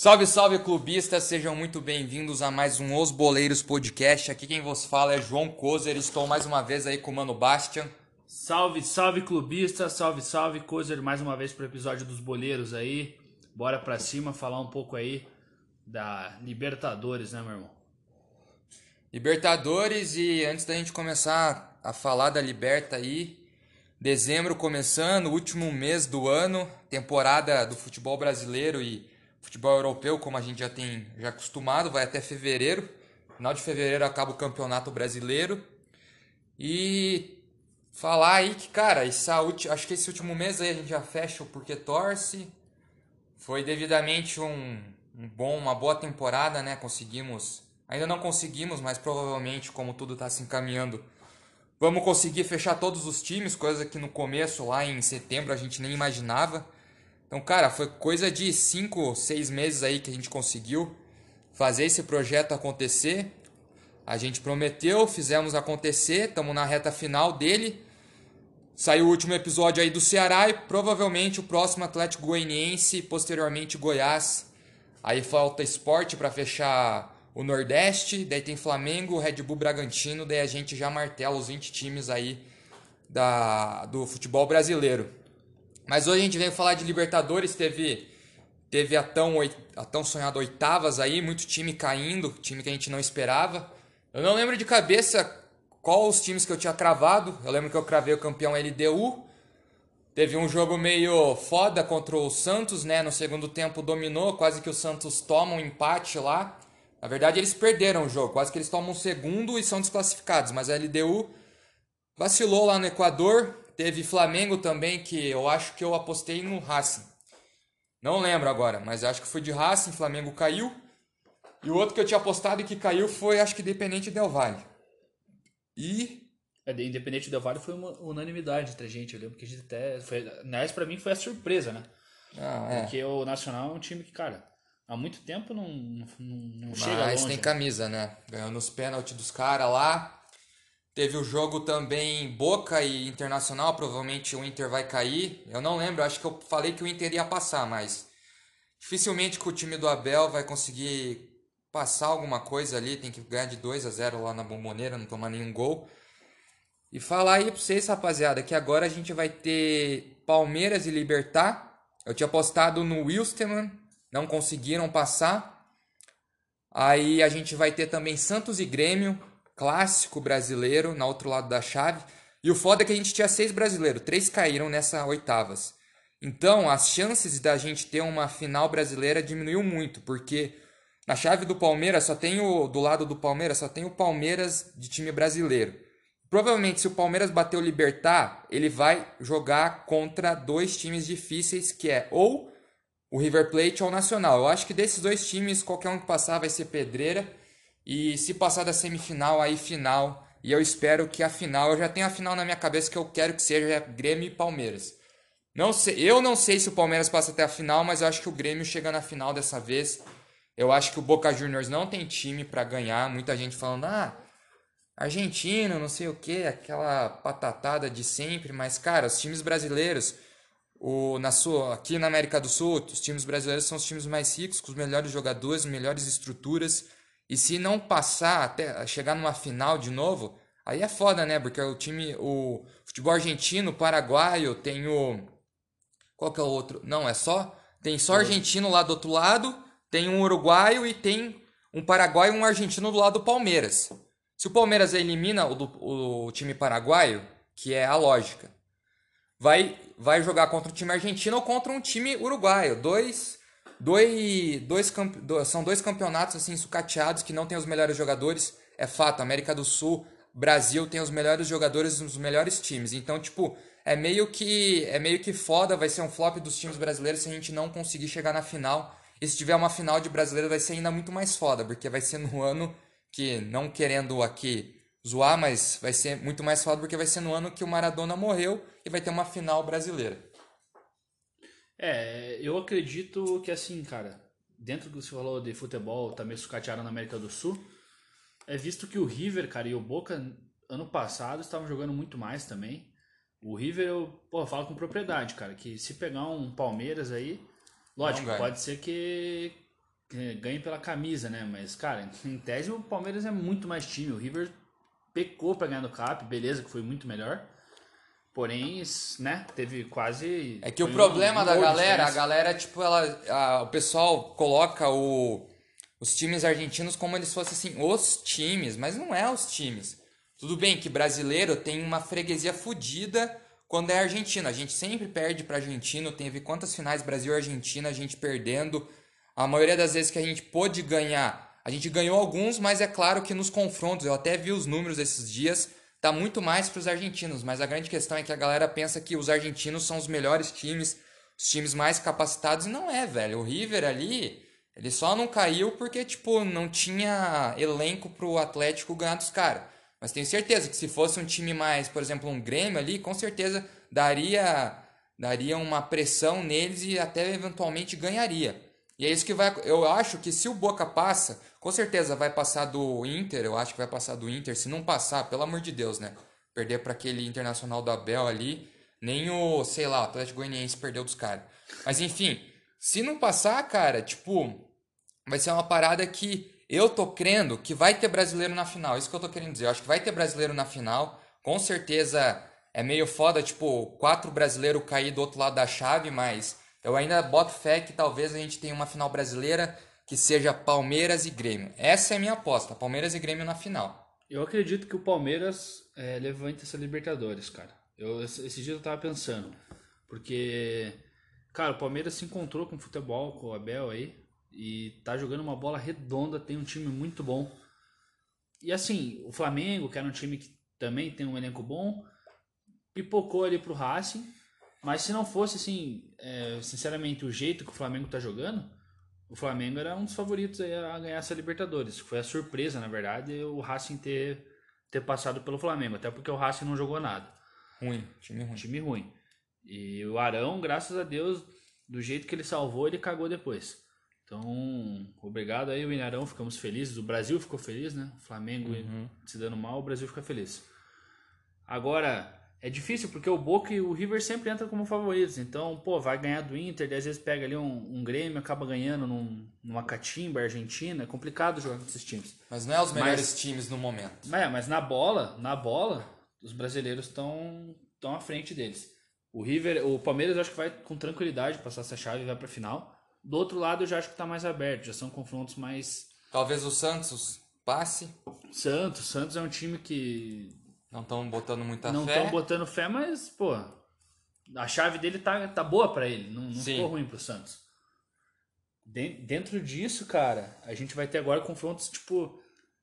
Salve, salve clubistas, sejam muito bem-vindos a mais um Os Boleiros Podcast. Aqui quem vos fala é João Kozer, estou mais uma vez aí com o Mano Bastian. Salve, salve clubistas, salve, salve Kozer, mais uma vez pro episódio dos Boleiros aí. Bora pra cima falar um pouco aí da Libertadores, né, meu irmão? Libertadores e antes da gente começar a falar da Liberta aí, dezembro começando, último mês do ano, temporada do futebol brasileiro e futebol europeu, como a gente já tem já acostumado, vai até fevereiro. Final de fevereiro acaba o Campeonato Brasileiro. E falar aí que, cara, essa, acho que esse último mês aí a gente já fecha o Porque Torce. Foi devidamente um, um bom, uma boa temporada, né? Conseguimos Ainda não conseguimos, mas provavelmente, como tudo está se encaminhando, vamos conseguir fechar todos os times, coisa que no começo, lá em setembro, a gente nem imaginava. Então, cara, foi coisa de 5, 6 meses aí que a gente conseguiu fazer esse projeto acontecer. A gente prometeu, fizemos acontecer, estamos na reta final dele. Saiu o último episódio aí do Ceará e provavelmente o próximo Atlético Goianiense, posteriormente Goiás. Aí falta esporte para fechar o Nordeste, daí tem Flamengo, Red Bull Bragantino, daí a gente já martela os 20 times aí da, do futebol brasileiro. Mas hoje a gente veio falar de Libertadores, teve, teve a, tão, a tão sonhada oitavas aí, muito time caindo, time que a gente não esperava. Eu não lembro de cabeça qual os times que eu tinha cravado, eu lembro que eu cravei o campeão LDU, Teve um jogo meio foda contra o Santos, né? No segundo tempo dominou, quase que o Santos toma um empate lá. Na verdade, eles perderam o jogo, quase que eles tomam um segundo e são desclassificados. Mas a LDU vacilou lá no Equador. Teve Flamengo também, que eu acho que eu apostei no Racing. Não lembro agora, mas acho que foi de Racing, Flamengo caiu. E o outro que eu tinha apostado e que caiu foi, acho que Independente Del Valle. E. É, Independente Del Valle foi uma unanimidade entre a gente, eu lembro que a gente até. Foi, aliás, pra mim foi a surpresa, né? Ah, é. Porque o Nacional é um time que, cara, há muito tempo não, não, não chega Mas tem né? camisa, né? Ganhou nos pênaltis dos caras lá. Teve o jogo também Boca e Internacional, provavelmente o Inter vai cair. Eu não lembro, acho que eu falei que o Inter ia passar, mas dificilmente que o time do Abel vai conseguir passar alguma coisa ali, tem que ganhar de 2 a 0 lá na Bomboneira, não tomar nenhum gol. E falar aí pra vocês, rapaziada, que agora a gente vai ter Palmeiras e Libertar. Eu tinha postado no Wilstermann, não conseguiram passar. Aí a gente vai ter também Santos e Grêmio, clássico brasileiro, na outro lado da chave. E o foda é que a gente tinha seis brasileiros, três caíram nessa oitavas. Então as chances da gente ter uma final brasileira diminuiu muito, porque na chave do Palmeiras só tem o. Do lado do Palmeiras só tem o Palmeiras de time brasileiro. Provavelmente, se o Palmeiras bater o Libertar, ele vai jogar contra dois times difíceis, que é ou o River Plate ou o Nacional. Eu acho que desses dois times, qualquer um que passar vai ser pedreira. E se passar da semifinal, aí final. E eu espero que a final, eu já tenho a final na minha cabeça que eu quero que seja Grêmio e Palmeiras. Não sei, eu não sei se o Palmeiras passa até a final, mas eu acho que o Grêmio chega na final dessa vez. Eu acho que o Boca Juniors não tem time para ganhar. Muita gente falando, ah, argentino, não sei o que, aquela patatada de sempre. Mas, cara, os times brasileiros o, na sua, aqui na América do Sul, os times brasileiros são os times mais ricos, com os melhores jogadores, melhores estruturas. E se não passar até chegar numa final de novo, aí é foda, né? Porque o time, o futebol argentino, paraguaio, tem o. Qual que é o outro? Não, é só. Tem só argentino lá do outro lado, tem um uruguaio e tem um paraguaio e um argentino do lado do Palmeiras. Se o Palmeiras elimina o, o time paraguaio, que é a lógica, vai, vai jogar contra um time argentino ou contra um time uruguaio. Dois, dois, dois, são dois campeonatos assim sucateados que não tem os melhores jogadores. É fato, América do Sul, Brasil tem os melhores jogadores, os melhores times. Então, tipo, é meio que é meio que foda, vai ser um flop dos times brasileiros se a gente não conseguir chegar na final. E se tiver uma final de brasileiro vai ser ainda muito mais foda, porque vai ser no ano que não querendo aqui zoar, mas vai ser muito mais foda porque vai ser no ano que o Maradona morreu e vai ter uma final brasileira. É, eu acredito que assim, cara, dentro do que você falou de futebol, meio sucateado na América do Sul, é visto que o River, cara, e o Boca ano passado estavam jogando muito mais também. O River, eu pô, falo com propriedade, cara, que se pegar um Palmeiras aí, lógico, pode ser que ganhe pela camisa, né? Mas, cara, em tese o Palmeiras é muito mais time. O River pecou para ganhar no Cap, beleza, que foi muito melhor. Porém, né, teve quase. É que o problema um, da galera, a galera, tipo, ela. A, o pessoal coloca o, os times argentinos como eles fossem assim, os times, mas não é os times. Tudo bem que brasileiro tem uma freguesia fodida quando é argentino. A gente sempre perde para argentino. Teve quantas finais Brasil e Argentina a gente perdendo. A maioria das vezes que a gente pôde ganhar, a gente ganhou alguns, mas é claro que nos confrontos, eu até vi os números esses dias, tá muito mais para os argentinos. Mas a grande questão é que a galera pensa que os argentinos são os melhores times, os times mais capacitados. E não é, velho. O River ali, ele só não caiu porque, tipo, não tinha elenco pro Atlético ganhar dos caras. Mas tenho certeza que se fosse um time mais, por exemplo, um Grêmio ali, com certeza daria daria uma pressão neles e até eventualmente ganharia. E é isso que vai. Eu acho que se o Boca passa, com certeza vai passar do Inter. Eu acho que vai passar do Inter. Se não passar, pelo amor de Deus, né? Perder para aquele internacional do Abel ali. Nem o, sei lá, o Atlético Goianiense perdeu dos caras. Mas enfim, se não passar, cara, tipo, vai ser uma parada que eu tô crendo que vai ter brasileiro na final. Isso que eu tô querendo dizer. Eu acho que vai ter brasileiro na final. Com certeza é meio foda, tipo, quatro brasileiros cair do outro lado da chave, mas eu ainda boto fé que talvez a gente tenha uma final brasileira que seja Palmeiras e Grêmio. Essa é a minha aposta, Palmeiras e Grêmio na final. Eu acredito que o Palmeiras é, levante essa Libertadores, cara. Eu, esse dia eu tava pensando, porque, cara, o Palmeiras se encontrou com o futebol, com o Abel aí, e tá jogando uma bola redonda, tem um time muito bom. E assim, o Flamengo, que era um time que também tem um elenco bom, pipocou ali pro Racing. Mas se não fosse assim, é, sinceramente, o jeito que o Flamengo tá jogando, o Flamengo era um dos favoritos a ganhar essa Libertadores. Foi a surpresa, na verdade, o Racing ter, ter passado pelo Flamengo. Até porque o Racing não jogou nada. Ruim, time ruim. Time ruim. E o Arão, graças a Deus, do jeito que ele salvou, ele cagou depois. Então, obrigado aí, o Inarão, ficamos felizes. O Brasil ficou feliz, né? O Flamengo uhum. se dando mal, o Brasil fica feliz. Agora, é difícil porque o Boca e o River sempre entram como favoritos. Então, pô, vai ganhar do Inter, às vezes pega ali um, um Grêmio, acaba ganhando num, numa Catimba, Argentina. É complicado jogar com esses times. Mas não é os melhores mas, times no momento. É, mas na bola, na bola, os brasileiros estão estão à frente deles. O River, o Palmeiras eu acho que vai com tranquilidade passar essa chave e vai para final. Do outro lado, eu já acho que está mais aberto, já são confrontos mais. Talvez o Santos passe. Santos, Santos é um time que. Não estão botando muita não fé. Não estão botando fé, mas, pô, a chave dele tá, tá boa para ele, não, não ficou ruim pro Santos. De, dentro disso, cara, a gente vai ter agora confrontos, tipo,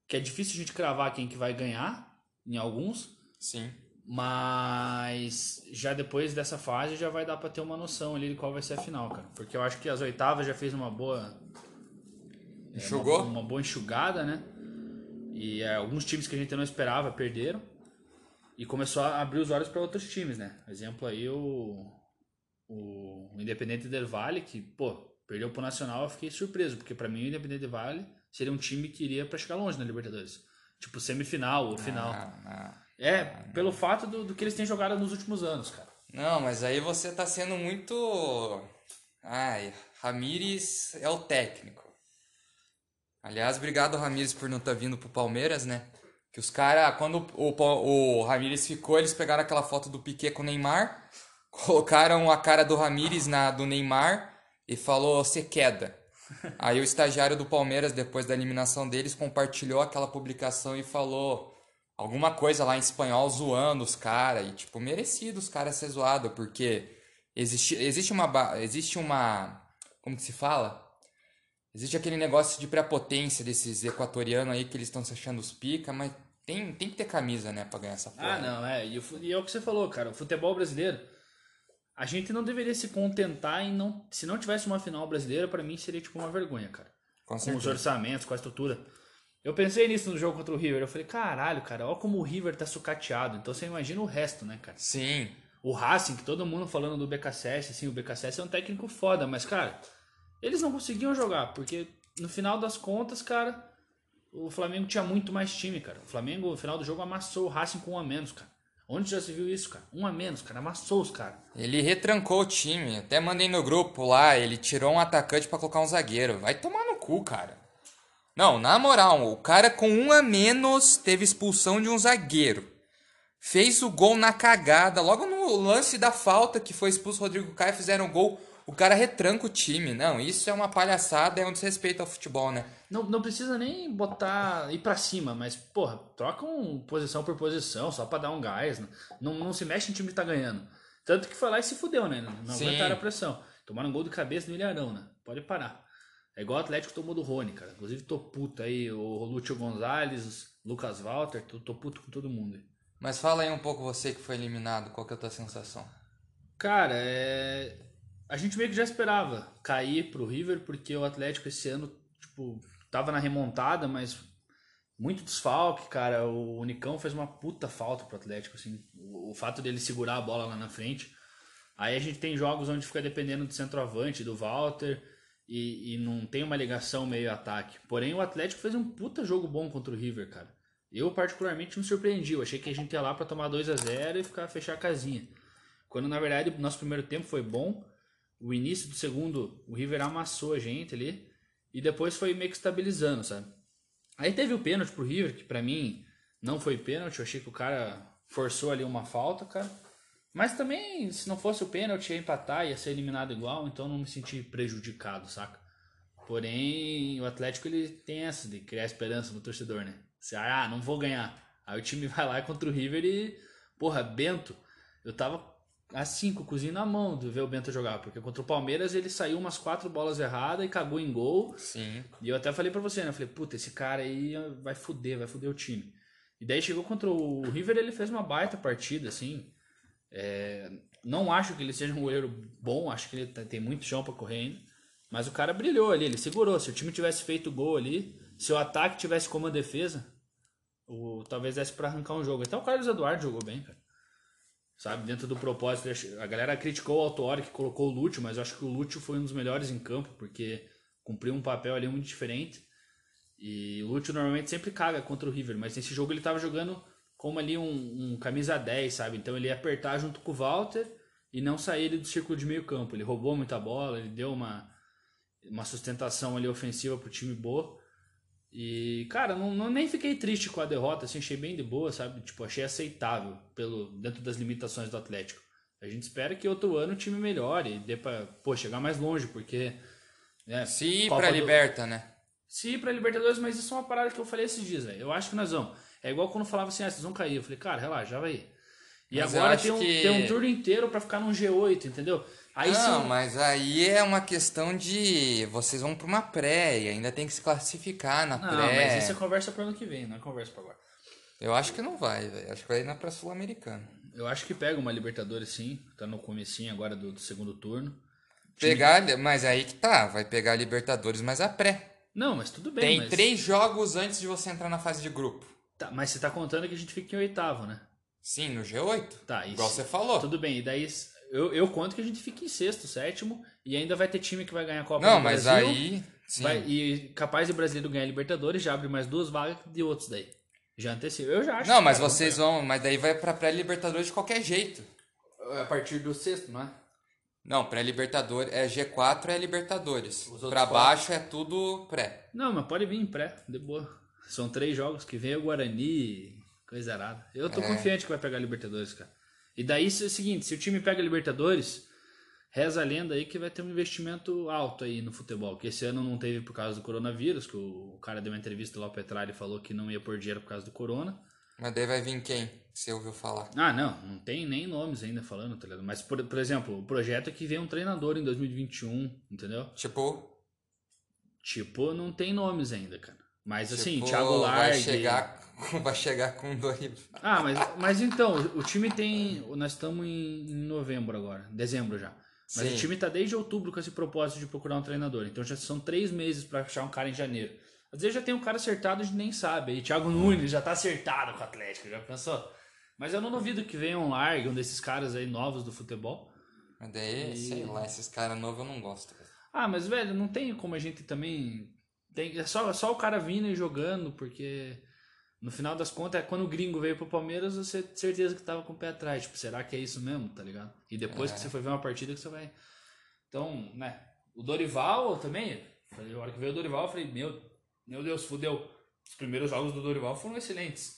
que é difícil a gente cravar quem que vai ganhar em alguns. Sim. Mas já depois dessa fase já vai dar para ter uma noção ali de qual vai ser a final, cara. Porque eu acho que as oitavas já fez uma boa. É, Enxugou? Uma, uma, boa enxugada, né? E é, alguns times que a gente não esperava perderam. E começou a abrir os olhos para outros times, né? Exemplo aí o. O, o Independente del Vale, que, pô, perdeu pro Nacional, eu fiquei surpreso, porque para mim o Independente del Vale seria um time que iria para chegar longe na Libertadores. Tipo, semifinal ou final. não. É, pelo fato do, do que eles têm jogado nos últimos anos, cara. Não, mas aí você tá sendo muito. Ai, Ramires é o técnico. Aliás, obrigado, Ramires, por não estar tá vindo pro Palmeiras, né? Que os caras, quando o, o, o Ramires ficou, eles pegaram aquela foto do Piquet com o Neymar, colocaram a cara do Ramires na do Neymar e falou: você queda. Aí o estagiário do Palmeiras, depois da eliminação deles, compartilhou aquela publicação e falou alguma coisa lá em espanhol zoando os caras. E, tipo, merecido os caras ser zoado, porque existe, existe uma. Existe uma. Como que se fala? Existe aquele negócio de prepotência desses equatorianos aí que eles estão se achando os pica, mas tem, tem que ter camisa, né, pra ganhar essa porra. Ah, não, é. E, e é o que você falou, cara. O futebol brasileiro, a gente não deveria se contentar em não. Se não tivesse uma final brasileira, para mim seria tipo uma vergonha, cara. Com, com os orçamentos, com a estrutura. Eu pensei nisso no jogo contra o River. Eu falei, caralho, cara, olha como o River tá sucateado. Então você imagina o resto, né, cara? Sim. O Racing, que todo mundo falando do BKSS, assim, o BKSS é um técnico foda, mas, cara, eles não conseguiam jogar, porque no final das contas, cara, o Flamengo tinha muito mais time, cara. O Flamengo, no final do jogo, amassou o Racing com um a menos, cara. Onde já se viu isso, cara? Um a menos, cara. Amassou os caras. Ele retrancou o time. Até mandei no grupo lá. Ele tirou um atacante para colocar um zagueiro. Vai tomar no cu, cara. Não, na moral, o cara com um a menos teve expulsão de um zagueiro. Fez o gol na cagada, logo no lance da falta que foi expulso o Rodrigo Caio, fizeram o gol. O cara retranca o time. Não, isso é uma palhaçada, é um desrespeito ao futebol, né? Não, não precisa nem botar, ir pra cima, mas, porra, troca um posição por posição, só pra dar um gás. Né? Não, não se mexe em time que tá ganhando. Tanto que foi lá e se fudeu, né? Não aguentaram a pressão. Tomaram um gol de cabeça no Ilharão, né? Pode parar. É igual o Atlético tomou do Rony, cara. Inclusive tô puto aí, o Lúcio Gonzalez, Lucas Walter, tô, tô puto com todo mundo. Mas fala aí um pouco você que foi eliminado, qual que é a tua sensação? Cara, é... a gente meio que já esperava cair pro River, porque o Atlético esse ano, tipo, tava na remontada, mas muito desfalque, cara. O Unicão fez uma puta falta pro Atlético, assim. O, o fato dele segurar a bola lá na frente. Aí a gente tem jogos onde fica dependendo do centroavante, do Walter e, e não tem uma ligação meio-ataque. Porém, o Atlético fez um puta jogo bom contra o River, cara. Eu, particularmente, me surpreendi. Eu achei que a gente ia lá para tomar 2 a 0 e ficar fechar a casinha. Quando, na verdade, o nosso primeiro tempo foi bom. O início do segundo, o River amassou a gente ali. E depois foi meio que estabilizando, sabe? Aí teve o pênalti pro River, que para mim não foi pênalti. Eu achei que o cara forçou ali uma falta, cara. Mas também, se não fosse o pênalti, ia empatar, ia ser eliminado igual, então não me senti prejudicado, saca? Porém, o Atlético ele tem essa de criar esperança no torcedor, né? Você, ah, não vou ganhar. Aí o time vai lá contra o River e, porra, Bento. Eu tava assim, com o cozinho na mão de ver o Bento jogar, porque contra o Palmeiras ele saiu umas quatro bolas erradas e cagou em gol. Sim. E eu até falei para você, né? Eu falei, puta, esse cara aí vai fuder, vai fuder o time. E daí chegou contra o River, ele fez uma baita partida, assim. É, não acho que ele seja um goleiro bom, acho que ele tá, tem muito chão para correr ainda. Mas o cara brilhou ali, ele segurou. Se o time tivesse feito gol ali, se o ataque tivesse como a defesa, o, talvez desse para arrancar um jogo. Até o Carlos Eduardo jogou bem, cara. Sabe, dentro do propósito, a galera criticou o Autuori que colocou o Lúcio, mas eu acho que o Lúcio foi um dos melhores em campo, porque cumpriu um papel ali muito diferente. E o Lúcio normalmente sempre caga contra o River, mas nesse jogo ele tava jogando como ali um, um, camisa 10, sabe? Então ele ia apertar junto com o Walter e não sair ele do círculo de meio campo. Ele roubou muita bola, ele deu uma, uma sustentação ali ofensiva pro time boa. E, cara, não, não, nem fiquei triste com a derrota, assim, achei bem de boa, sabe? Tipo, achei aceitável pelo, dentro das limitações do Atlético. A gente espera que outro ano o time melhore e dê pra, pô, chegar mais longe, porque... Né, Se ir pra do... Liberta, né? Se ir pra Libertadores, mas isso é uma parada que eu falei esses dias, velho. Eu acho que nós vamos... É igual quando falava assim, ah, vocês vão cair. Eu falei, cara, relaxa, já vai. E mas agora tem um, que... tem um turno inteiro para ficar num G8, entendeu? Aí não, mas aí é uma questão de vocês vão para uma pré e ainda tem que se classificar na não, pré. Não, mas isso é conversa para ano que vem, não é conversa para agora. Eu acho que não vai, velho. Acho que vai ir na pré sul-americana. Eu acho que pega uma Libertadores sim, tá no comecinho agora do, do segundo turno. Pegar, mas aí que tá, vai pegar a Libertadores, mas a pré. Não, mas tudo bem. Tem mas... três jogos antes de você entrar na fase de grupo. Tá, mas você tá contando que a gente fica em oitavo, né? Sim, no G8. Tá, isso. Igual você falou. Tudo bem, e daí eu, eu conto que a gente fica em sexto, sétimo, e ainda vai ter time que vai ganhar a Copa Não, do mas Brasil. aí. Sim. Vai, e capaz de brasileiro ganhar Libertadores, já abre mais duas vagas de outros daí. Já antecipa. Eu já acho. Não, mas vocês vão. Mas daí vai pra pré-Libertadores de qualquer jeito. É a partir do sexto, não é? Não, pré-Libertadores. É G4 é Libertadores. Pra baixo é tudo pré. Não, mas pode vir em pré, de boa. São três jogos que vem o Guarani, coisa errada. Eu tô é. confiante que vai pegar a Libertadores, cara. E daí é o seguinte, se o time pega a Libertadores, reza a lenda aí que vai ter um investimento alto aí no futebol. Que esse ano não teve por causa do coronavírus, que o, cara deu uma entrevista lá, o Petralha, e falou que não ia pôr dinheiro por causa do corona. Mas daí vai vir quem? Você ouviu falar? Ah, não, não tem nem nomes ainda falando, tá ligado? Mas, por, por exemplo, o projeto é que vem um treinador em 2021, entendeu? Tipo? Tipo, não tem nomes ainda, cara. Mas assim, tipo, Thiago Largue... Vai chegar, vai chegar com Dorival. Ah, mas, mas então, o time tem... Nós estamos em, em novembro agora, dezembro já. Mas Sim. o time tá desde outubro com esse propósito de procurar um treinador. Então já são três meses para achar um cara em janeiro. Às vezes já tem um cara acertado e nem sabe. E Thiago Nunes já tá acertado com o Atlético, já pensou? Mas eu não duvido que venha um Largue, um desses caras aí novos do futebol. Mas daí, e... sei lá, esses caras novos eu não gosto. Ah, mas velho, não tem como a gente também tem, é só, só o cara vindo e jogando, porque no final das contas, é quando o gringo veio pro Palmeiras, você tem certeza que tava com o pé atrás. Tipo, será que é isso mesmo, tá ligado? E depois é. que você foi ver uma partida que você vai. Então, né? O Dorival também, a hora que veio o Dorival, eu falei, meu, meu Deus, fudeu. Os primeiros jogos do Dorival foram excelentes.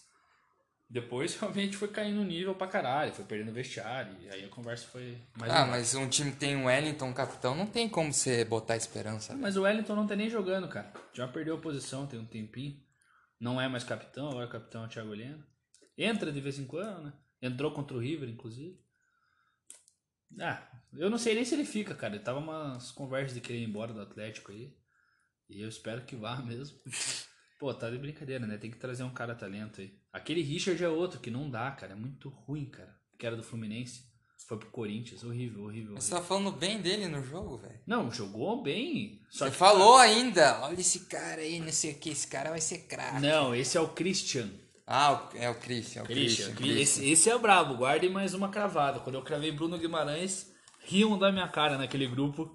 Depois realmente foi caindo o nível pra caralho, foi perdendo vestiário, e aí a conversa foi mais Ah, mas um time que tem um Wellington capitão, não tem como você botar esperança. Mas o Wellington não tá nem jogando, cara. Já perdeu a posição tem um tempinho. Não é mais capitão, agora o capitão é o Thiago Heleno. Entra de vez em quando, né? Entrou contra o River, inclusive. Ah, eu não sei nem se ele fica, cara. Ele tava umas conversas de querer ir embora do Atlético aí. E eu espero que vá mesmo. Pô, tá de brincadeira, né? Tem que trazer um cara talento aí. Aquele Richard é outro que não dá, cara. É muito ruim, cara. Que era do Fluminense. Foi pro Corinthians. Horrível, horrível. Você tá falando bem dele no jogo, velho? Não, jogou bem. Você que, falou cara... ainda. Olha esse cara aí, não sei o que. Esse cara vai ser craque. Não, esse é o Christian. Ah, é o Christian. É o Christian. Christian. Esse, esse é brabo. Guardem mais uma cravada. Quando eu cravei Bruno Guimarães, riam da minha cara naquele grupo.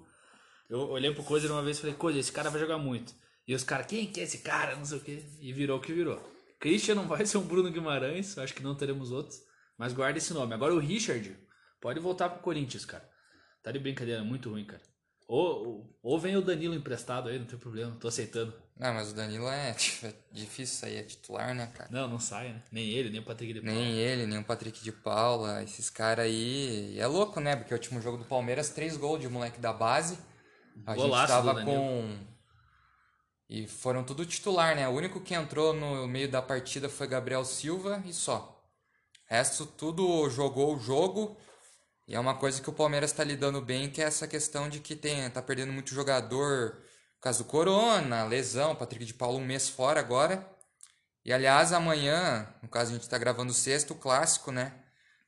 Eu olhei pro Coisa uma vez e falei, Coisa, esse cara vai jogar muito. E os caras, quem que é esse cara? Não sei o quê. E virou o que virou. Christian não vai ser um Bruno Guimarães, acho que não teremos outros. Mas guarda esse nome. Agora o Richard, pode voltar pro Corinthians, cara. Tá de brincadeira, muito ruim, cara. Ou, ou vem o Danilo emprestado aí, não tem problema, tô aceitando. Não, mas o Danilo é, é difícil sair, é titular, né, cara? Não, não sai, né? Nem ele, nem o Patrick de Paula. Nem ele, nem o Patrick de Paula. Esses caras aí. É louco, né? Porque o último jogo do Palmeiras, três gols de moleque da base. A Golaço gente tava com e foram tudo titular, né? O único que entrou no meio da partida foi Gabriel Silva e só. O resto tudo jogou o jogo. E é uma coisa que o Palmeiras está lidando bem, que é essa questão de que tem, tá perdendo muito jogador por causa do Corona, lesão, Patrick de Paulo um mês fora agora. E aliás, amanhã, no caso a gente está gravando sexto, clássico, né?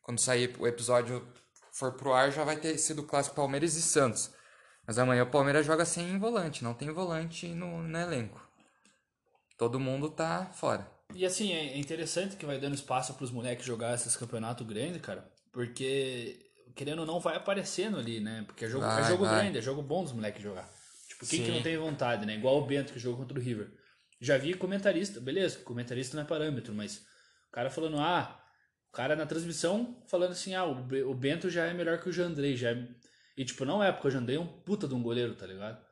Quando sair o episódio for pro ar, já vai ter sido o clássico Palmeiras e Santos. Mas amanhã o Palmeiras joga sem volante, não tem volante no, no elenco. Todo mundo tá fora. E assim, é interessante que vai dando espaço para os moleques jogar esses campeonatos grandes, cara, porque querendo ou não vai aparecendo ali, né? Porque é jogo, vai, é jogo grande, é jogo bom dos moleques jogar. Tipo, quem Sim. que não tem vontade, né? Igual o Bento que jogou contra o River. Já vi comentarista, beleza, comentarista não é parâmetro, mas o cara falando, ah, o cara na transmissão falando assim, ah, o Bento já é melhor que o Jandrei, já é e, tipo, não é, porque o Jandrei é um puta de um goleiro, tá ligado?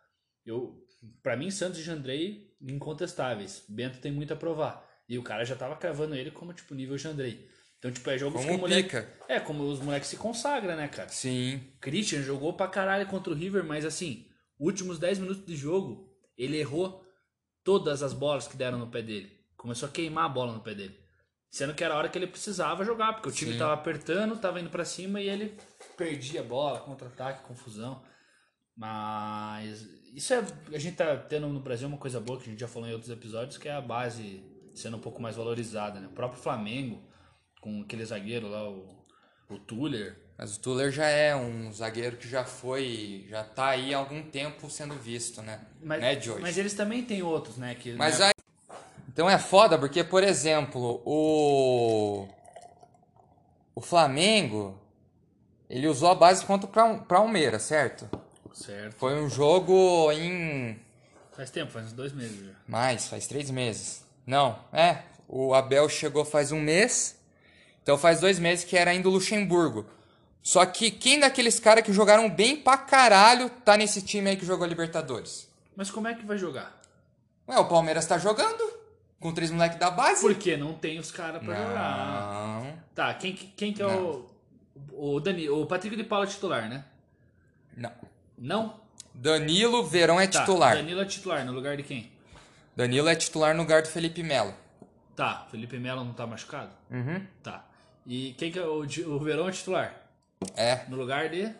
Eu, pra mim, Santos e Jandrei, incontestáveis. Bento tem muito a provar. E o cara já tava cravando ele como, tipo, nível Jandrei. Então, tipo, é jogo como que o moleque. É, como os moleques se consagram, né, cara? Sim. Christian jogou pra caralho contra o River, mas assim, últimos 10 minutos de jogo, ele errou todas as bolas que deram no pé dele. Começou a queimar a bola no pé dele. Sendo que era a hora que ele precisava jogar, porque o time Sim. tava apertando, tava indo para cima e ele perdia a bola, contra-ataque, confusão. Mas isso é. A gente tá tendo no Brasil uma coisa boa que a gente já falou em outros episódios, que é a base sendo um pouco mais valorizada, né? O próprio Flamengo, com aquele zagueiro lá, o, o Tuller. Mas o Tuller já é um zagueiro que já foi, já tá aí há algum tempo sendo visto, né? Mas, né, Joyce? mas eles também têm outros, né? Que, mas né? aí, então é foda, porque, por exemplo, o. O Flamengo ele usou a base contra o Palmeiras, certo? Certo. Foi um jogo em. Faz tempo, faz uns dois meses já. Mais, faz três meses. Não, é. O Abel chegou faz um mês. Então faz dois meses que era ainda o Luxemburgo. Só que quem daqueles caras que jogaram bem pra caralho tá nesse time aí que jogou Libertadores? Mas como é que vai jogar? Ué, o Palmeiras tá jogando. Com três moleques da base. Porque não tem os caras pra não. jogar. Tá, quem, quem que é não. o o, Dani, o Patrick de Paula é titular, né? Não. Não? Danilo Verão é tá, titular. Danilo é titular, no lugar de quem? Danilo é titular no lugar do Felipe Melo. Tá, Felipe Melo não tá machucado? Uhum. Tá. E quem que é o, o Verão é titular? É. No lugar de?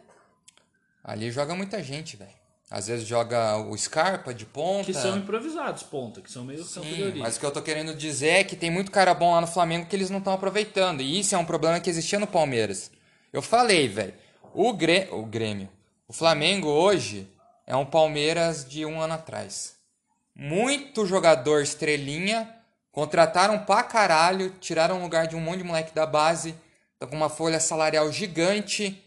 Ali joga muita gente, velho. Às vezes joga o Scarpa de ponta. Que são improvisados, ponta, que são meio campo de Mas o que eu tô querendo dizer é que tem muito cara bom lá no Flamengo que eles não estão aproveitando. E isso é um problema que existia no Palmeiras. Eu falei, velho. O, Grê... o Grêmio. O Flamengo hoje é um Palmeiras de um ano atrás. Muito jogador estrelinha. Contrataram pra caralho. Tiraram o lugar de um monte de moleque da base. Tá com uma folha salarial gigante.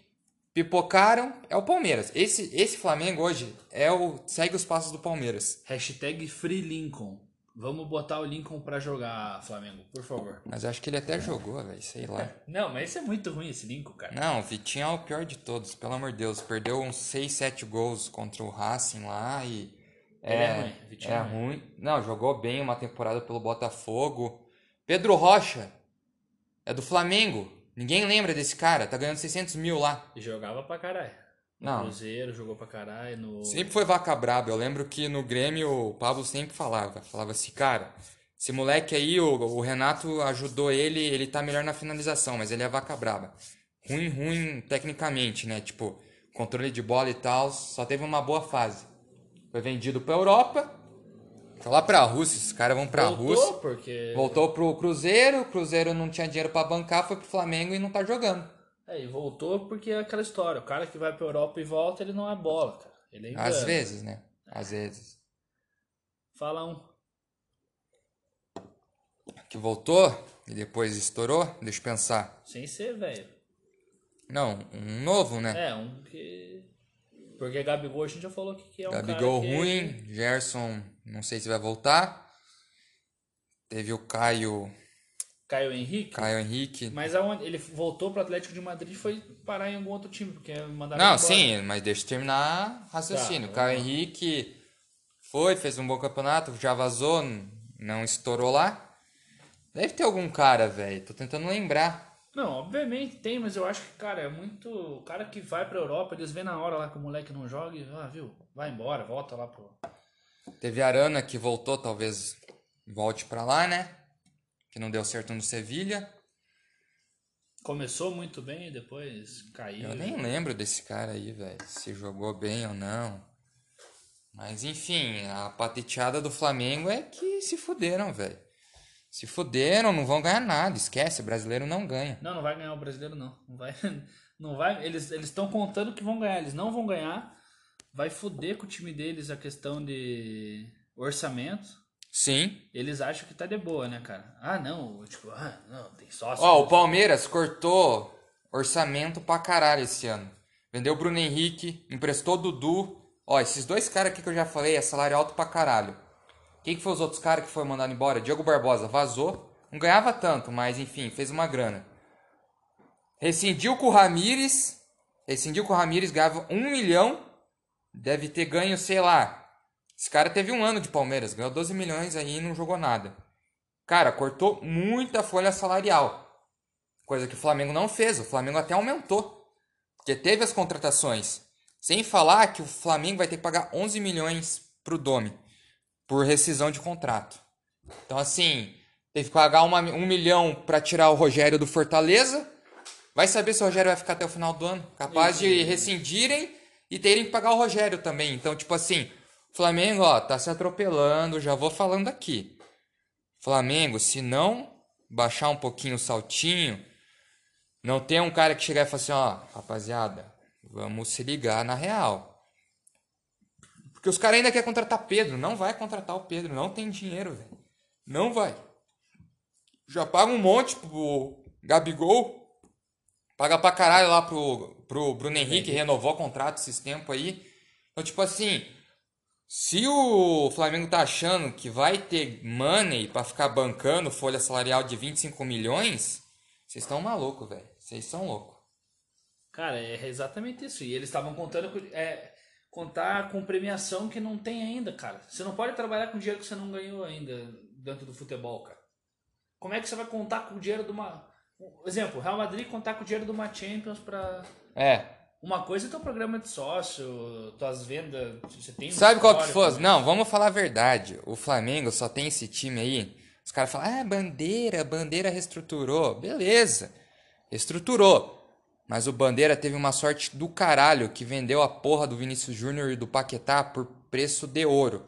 Pipocaram. É o Palmeiras. Esse, esse Flamengo hoje é o segue os passos do Palmeiras. Hashtag Free Lincoln. Vamos botar o Lincoln para jogar Flamengo, por favor. Mas acho que ele até jogou, velho, sei lá. Não, mas esse é muito ruim, esse Lincoln, cara. Não, o Vitinho é o pior de todos, pelo amor de Deus. Perdeu uns 6, 7 gols contra o Racing lá e É, é ruim. Vitinho é, é ruim. Não, jogou bem uma temporada pelo Botafogo. Pedro Rocha, é do Flamengo. Ninguém lembra desse cara, tá ganhando 600 mil lá. E jogava pra caralho. No Não. Cruzeiro, jogou pra caralho. No... Sempre foi vaca braba. Eu lembro que no Grêmio o Pablo sempre falava. Falava assim, cara, esse moleque aí, o, o Renato ajudou ele, ele tá melhor na finalização, mas ele é vaca braba. Ruim, ruim tecnicamente, né? Tipo, controle de bola e tal, só teve uma boa fase. Foi vendido pra Europa, foi lá pra Rússia, os caras vão pra Voltou Rússia. Porque... Voltou pro Cruzeiro, o Cruzeiro não tinha dinheiro para bancar, foi pro Flamengo e não tá jogando. É, e voltou porque é aquela história, o cara que vai pra Europa e volta, ele não é bola, cara. Ele é Às vezes, né? Às vezes. Fala um. Que voltou e depois estourou? Deixa eu pensar. Sem ser, velho. Não, um novo, né? É, um que. Porque Gabigol a gente já falou que é um Gabigol cara ruim, é... Gerson não sei se vai voltar. Teve o Caio. Caio Henrique? Caio Henrique. Mas aonde ele voltou para o Atlético de Madrid e foi parar em algum outro time, porque mandaram Não, sim, mas deixa eu terminar raciocínio. Tá, Caio Henrique foi, fez um bom campeonato, já vazou, não estourou lá. Deve ter algum cara, velho. Tô tentando lembrar. Não, obviamente tem, mas eu acho que, cara, é muito. O cara que vai pra Europa, eles vê na hora lá que o moleque não joga e, ah, viu, vai embora, volta lá pro. Teve Arana que voltou, talvez volte para lá, né? Que não deu certo no Sevilha. Começou muito bem e depois caiu. Eu nem lembro desse cara aí, velho. Se jogou bem ou não. Mas enfim, a pateteada do Flamengo é que se fuderam, velho. Se fuderam, não vão ganhar nada. Esquece, o brasileiro não ganha. Não, não vai ganhar o brasileiro, não. Não vai. Não vai. Eles estão contando que vão ganhar. Eles não vão ganhar vai foder com o time deles a questão de orçamento. Sim. Eles acham que tá de boa, né, cara? Ah, não, tipo, ah, não, tem sócio. Ó, o Palmeiras cortou orçamento pra caralho esse ano. Vendeu o Bruno Henrique, emprestou o Dudu. Ó, esses dois caras aqui que eu já falei é salário alto pra caralho. Quem que foi os outros caras que foram mandado embora? Diego Barbosa vazou. Não ganhava tanto, mas enfim, fez uma grana. Rescindiu com o Ramires. Rescindiu com o Ramires, ganhava um milhão deve ter ganho, sei lá. Esse cara teve um ano de Palmeiras, ganhou 12 milhões aí e não jogou nada. Cara, cortou muita folha salarial. Coisa que o Flamengo não fez. O Flamengo até aumentou. Porque teve as contratações. Sem falar que o Flamengo vai ter que pagar 11 milhões pro Domi. Por rescisão de contrato. Então, assim, teve que pagar uma, um milhão para tirar o Rogério do Fortaleza. Vai saber se o Rogério vai ficar até o final do ano. Capaz de rescindirem e terem que pagar o Rogério também. Então, tipo assim, Flamengo, ó, tá se atropelando, já vou falando aqui. Flamengo, se não baixar um pouquinho o saltinho, não tem um cara que chegar e falar assim, ó, rapaziada, vamos se ligar na real. Porque os caras ainda querem contratar Pedro, não vai contratar o Pedro, não tem dinheiro, velho. Não vai. Já paga um monte pro Gabigol, Paga pra caralho lá pro, pro Bruno Henrique, renovou o contrato esses tempos aí. Então, tipo assim, se o Flamengo tá achando que vai ter money para ficar bancando folha salarial de 25 milhões, vocês estão malucos, velho. Vocês são loucos. Cara, é exatamente isso. E eles estavam contando com, é, contar com premiação que não tem ainda, cara. Você não pode trabalhar com dinheiro que você não ganhou ainda dentro do futebol, cara. Como é que você vai contar com o dinheiro de uma Exemplo, Real Madrid contar com o dinheiro de uma Champions para É. Uma coisa é teu programa de sócio, tuas vendas, você tem Sabe qual que foi? Não, vamos falar a verdade. O Flamengo só tem esse time aí. Os caras falam: "Ah, bandeira, bandeira reestruturou". Beleza. Reestruturou. Mas o Bandeira teve uma sorte do caralho que vendeu a porra do Vinícius Júnior e do Paquetá por preço de ouro.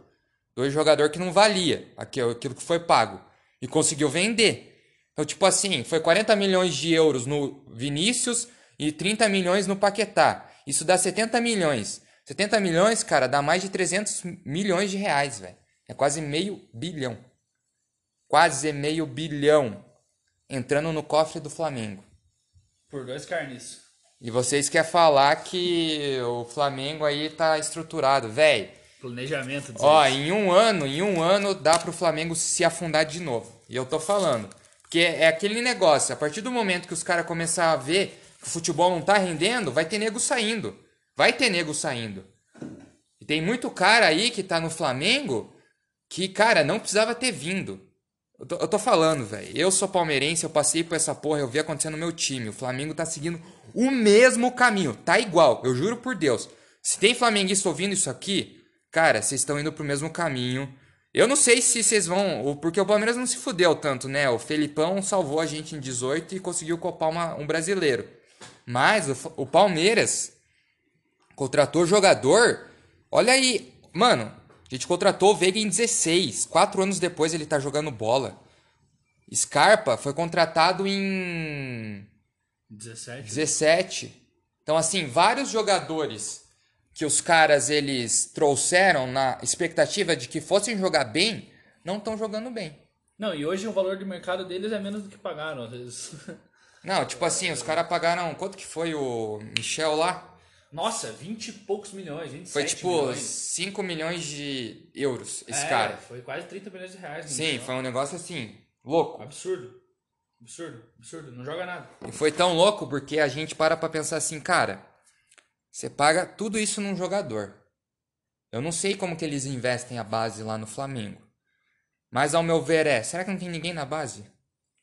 Dois jogadores que não valia aquilo que foi pago. E conseguiu vender. Então, tipo assim, foi 40 milhões de euros no Vinícius e 30 milhões no Paquetá. Isso dá 70 milhões. 70 milhões, cara, dá mais de 300 milhões de reais, velho. É quase meio bilhão. Quase meio bilhão entrando no cofre do Flamengo. Por dois carnes. E vocês querem falar que o Flamengo aí tá estruturado, velho. Planejamento. Ó, em um ano, em um ano dá pro Flamengo se afundar de novo. E eu tô falando. Porque é aquele negócio, a partir do momento que os caras começar a ver que o futebol não tá rendendo, vai ter nego saindo. Vai ter nego saindo. tem muito cara aí que tá no Flamengo que, cara, não precisava ter vindo. Eu tô, eu tô falando, velho. Eu sou palmeirense, eu passei por essa porra, eu vi acontecendo no meu time. O Flamengo tá seguindo o mesmo caminho. Tá igual, eu juro por Deus. Se tem flamenguista ouvindo isso aqui, cara, vocês estão indo pro mesmo caminho. Eu não sei se vocês vão. Porque o Palmeiras não se fudeu tanto, né? O Felipão salvou a gente em 18 e conseguiu copar uma, um brasileiro. Mas o, o Palmeiras contratou jogador. Olha aí, mano. A gente contratou o Veiga em 16. Quatro anos depois ele tá jogando bola. Scarpa foi contratado em 17. 17. Então, assim, vários jogadores que os caras eles trouxeram na expectativa de que fossem jogar bem, não estão jogando bem. Não, e hoje o valor de mercado deles é menos do que pagaram. Não, tipo assim, os caras pagaram. Quanto que foi o Michel lá? Nossa, 20 e poucos milhões, 27 Foi tipo milhões. 5 milhões de euros esse é, cara. Foi quase 30 milhões de reais. Sim, foi um negócio assim, louco. Absurdo. Absurdo, absurdo. Não joga nada. E foi tão louco porque a gente para pra pensar assim, cara. Você paga tudo isso num jogador. Eu não sei como que eles investem a base lá no Flamengo. Mas ao meu ver é, será que não tem ninguém na base?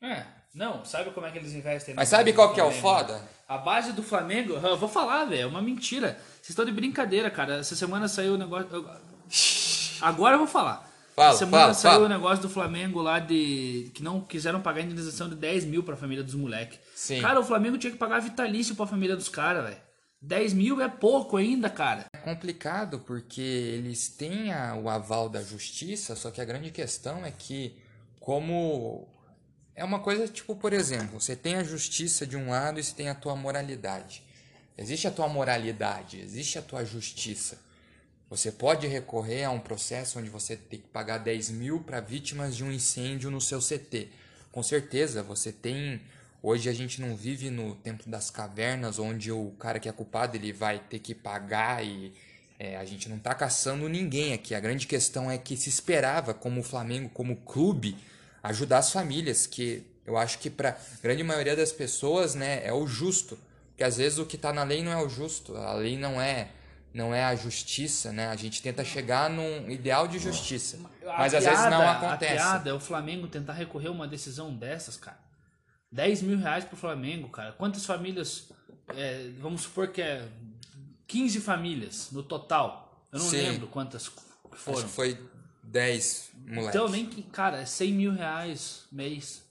É, não, sabe como é que eles investem Mas sabe qual que é o foda? A base do Flamengo, eu vou falar, velho, é uma mentira. Vocês estão de brincadeira, cara. Essa semana saiu o negócio. Agora eu vou falar. Fala, Essa semana fala, saiu o negócio do Flamengo lá de. que não quiseram pagar a indenização de 10 mil pra família dos moleques. Sim. Cara, o Flamengo tinha que pagar vitalício pra família dos caras, velho. 10 mil é pouco ainda, cara. É complicado porque eles têm a- o aval da justiça, só que a grande questão é que, como. É uma coisa tipo, por exemplo, você tem a justiça de um lado e você tem a tua moralidade. Existe a tua moralidade, existe a tua justiça. Você pode recorrer a um processo onde você tem que pagar 10 mil para vítimas de um incêndio no seu CT. Com certeza, você tem. Hoje a gente não vive no tempo das cavernas, onde o cara que é culpado ele vai ter que pagar e é, a gente não tá caçando ninguém aqui. A grande questão é que se esperava, como o Flamengo, como clube, ajudar as famílias, que eu acho que para grande maioria das pessoas, né, é o justo. Porque às vezes o que tá na lei não é o justo, a lei não é não é a justiça, né? A gente tenta chegar num ideal de justiça, mas às vezes não piada- acontece. A piada é o Flamengo tentar recorrer a uma decisão dessas, cara. 10 mil reais pro Flamengo, cara. Quantas famílias. é, vamos supor que é 15 famílias no total. Eu não Sim. lembro quantas que Acho foram. que foi 10 moleques. Então, nem que. Cara, é 100 mil reais mês.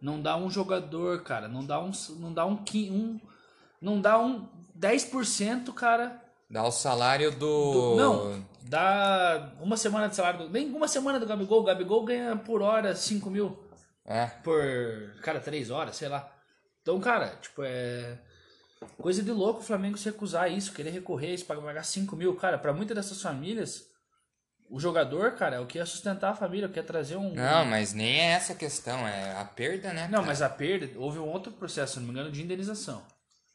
Não dá um jogador, cara. Não dá um. Não dá um. um não dá um 10%, cara. Dá o salário do. do- não, dá uma semana de salário. Do, nem uma semana do Gabigol. O Gabigol ganha por hora 5 mil. É. Por. Cara, 3 horas, sei lá. Então, cara, tipo, é. Coisa de louco o Flamengo se recusar isso, querer recorrer, isso, pagar- pagar 5 mil. Cara, pra muitas dessas famílias, o jogador, cara, é o que é sustentar a família, o que é trazer um. Não, mas nem é essa a questão, é a perda, né? Não, cara? mas a perda, houve um outro processo, se não me engano, de indenização.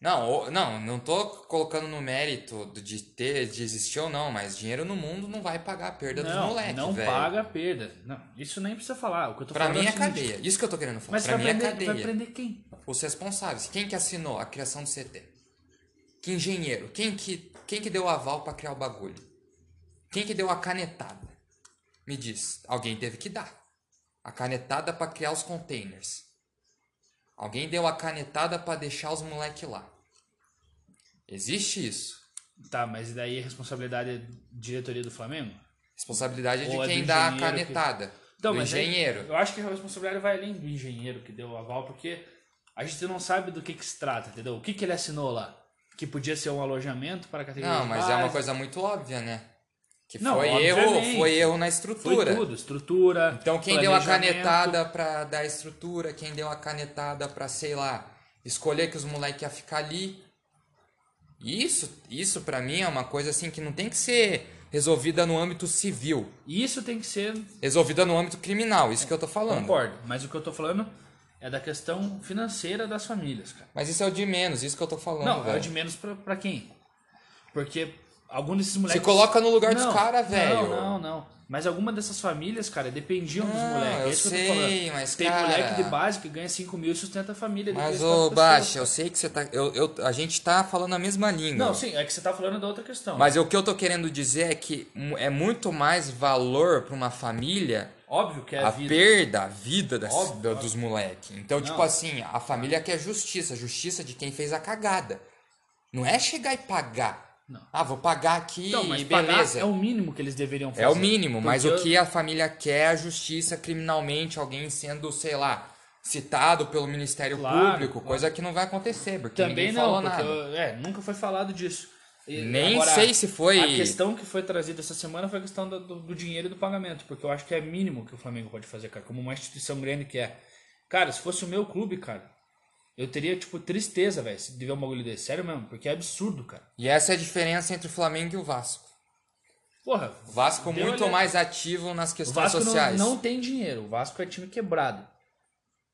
Não, não, não tô colocando no mérito de ter, de existir ou não, mas dinheiro no mundo não vai pagar a perda dos Não, moleques, não velho. paga a perda. Não, isso nem precisa falar. O que eu tô Pra falando mim é é seguinte, cadeia. Isso que eu tô querendo falar. Mas pra mim é prender, cadeia. vai prender quem? Os responsáveis. Quem que assinou a criação do CT? Que engenheiro? Quem que, quem que deu o aval pra criar o bagulho? Quem que deu a canetada? Me diz. Alguém teve que dar. A canetada pra criar os containers. Alguém deu a canetada pra deixar os moleque lá. Existe isso. Tá, mas daí a responsabilidade é diretoria do Flamengo? Responsabilidade é de Ou é quem dá a engenheiro que- canetada. Então, do mas aí, engenheiro. eu acho que a responsabilidade vai além do engenheiro que deu o aval, porque a gente não sabe do que, que se trata, entendeu? O que, que ele assinou lá? Que podia ser um alojamento para a categoria Não, mas é uma base. coisa muito óbvia, né? Que Não, foi erro, foi erro na Foi estrutura. tudo, estrutura. Então quem deu a canetada pra dar estrutura, quem deu a canetada pra, sei lá, escolher que os moleques iam ficar ali. Isso, isso para mim é uma coisa assim que não tem que ser resolvida no âmbito civil, Isso tem que ser. resolvida no âmbito criminal, isso que eu tô falando. Concordo. Mas o que eu tô falando é da questão financeira das famílias, cara. Mas isso é o de menos, isso que eu tô falando, Não, é velho. o de menos pra quem? Porque algum desses moleques. Se coloca no lugar não, dos caras, velho. Não, não, não. Mas alguma dessas famílias, cara, dependiam não, dos moleques. Eu é isso sei, que eu tô falando. Mas, Tem cara... moleque de base que ganha 5 mil e sustenta a família. Mas, ô, Baixa, eu sei que você tá. Eu, eu, a gente tá falando a mesma língua. Não, sim, é que você tá falando da outra questão. Mas o que eu tô querendo dizer é que é muito mais valor para uma família. Óbvio que é a, a vida. perda, a vida das, óbvio, da, dos moleques. Então, tipo não. tipo assim, a família quer justiça, justiça de quem fez a cagada. Não é chegar e pagar. Não. Ah, vou pagar aqui então, mas beleza. é o mínimo que eles deveriam fazer. É o mínimo, mas eu... o que a família quer é a justiça criminalmente, alguém sendo, sei lá, citado pelo Ministério claro, Público, claro. coisa que não vai acontecer, porque Também ninguém não, falou nada. Eu, é, nunca foi falado disso. E, Nem agora, sei se foi. A questão que foi trazida essa semana foi a questão do, do, do, dinheiro e do pagamento, porque eu acho que é mínimo que o Flamengo pode fazer, cara, como uma instituição grande que é. Cara, se fosse o meu clube, cara, eu teria, tipo, tristeza, velho, se ver um bagulho desse. Sério mesmo, porque é absurdo, cara. E essa é a diferença entre o Flamengo e o Vasco. Porra. O Vasco muito mais ativo nas questões o Vasco sociais. Não, não tem dinheiro. O Vasco é time quebrado.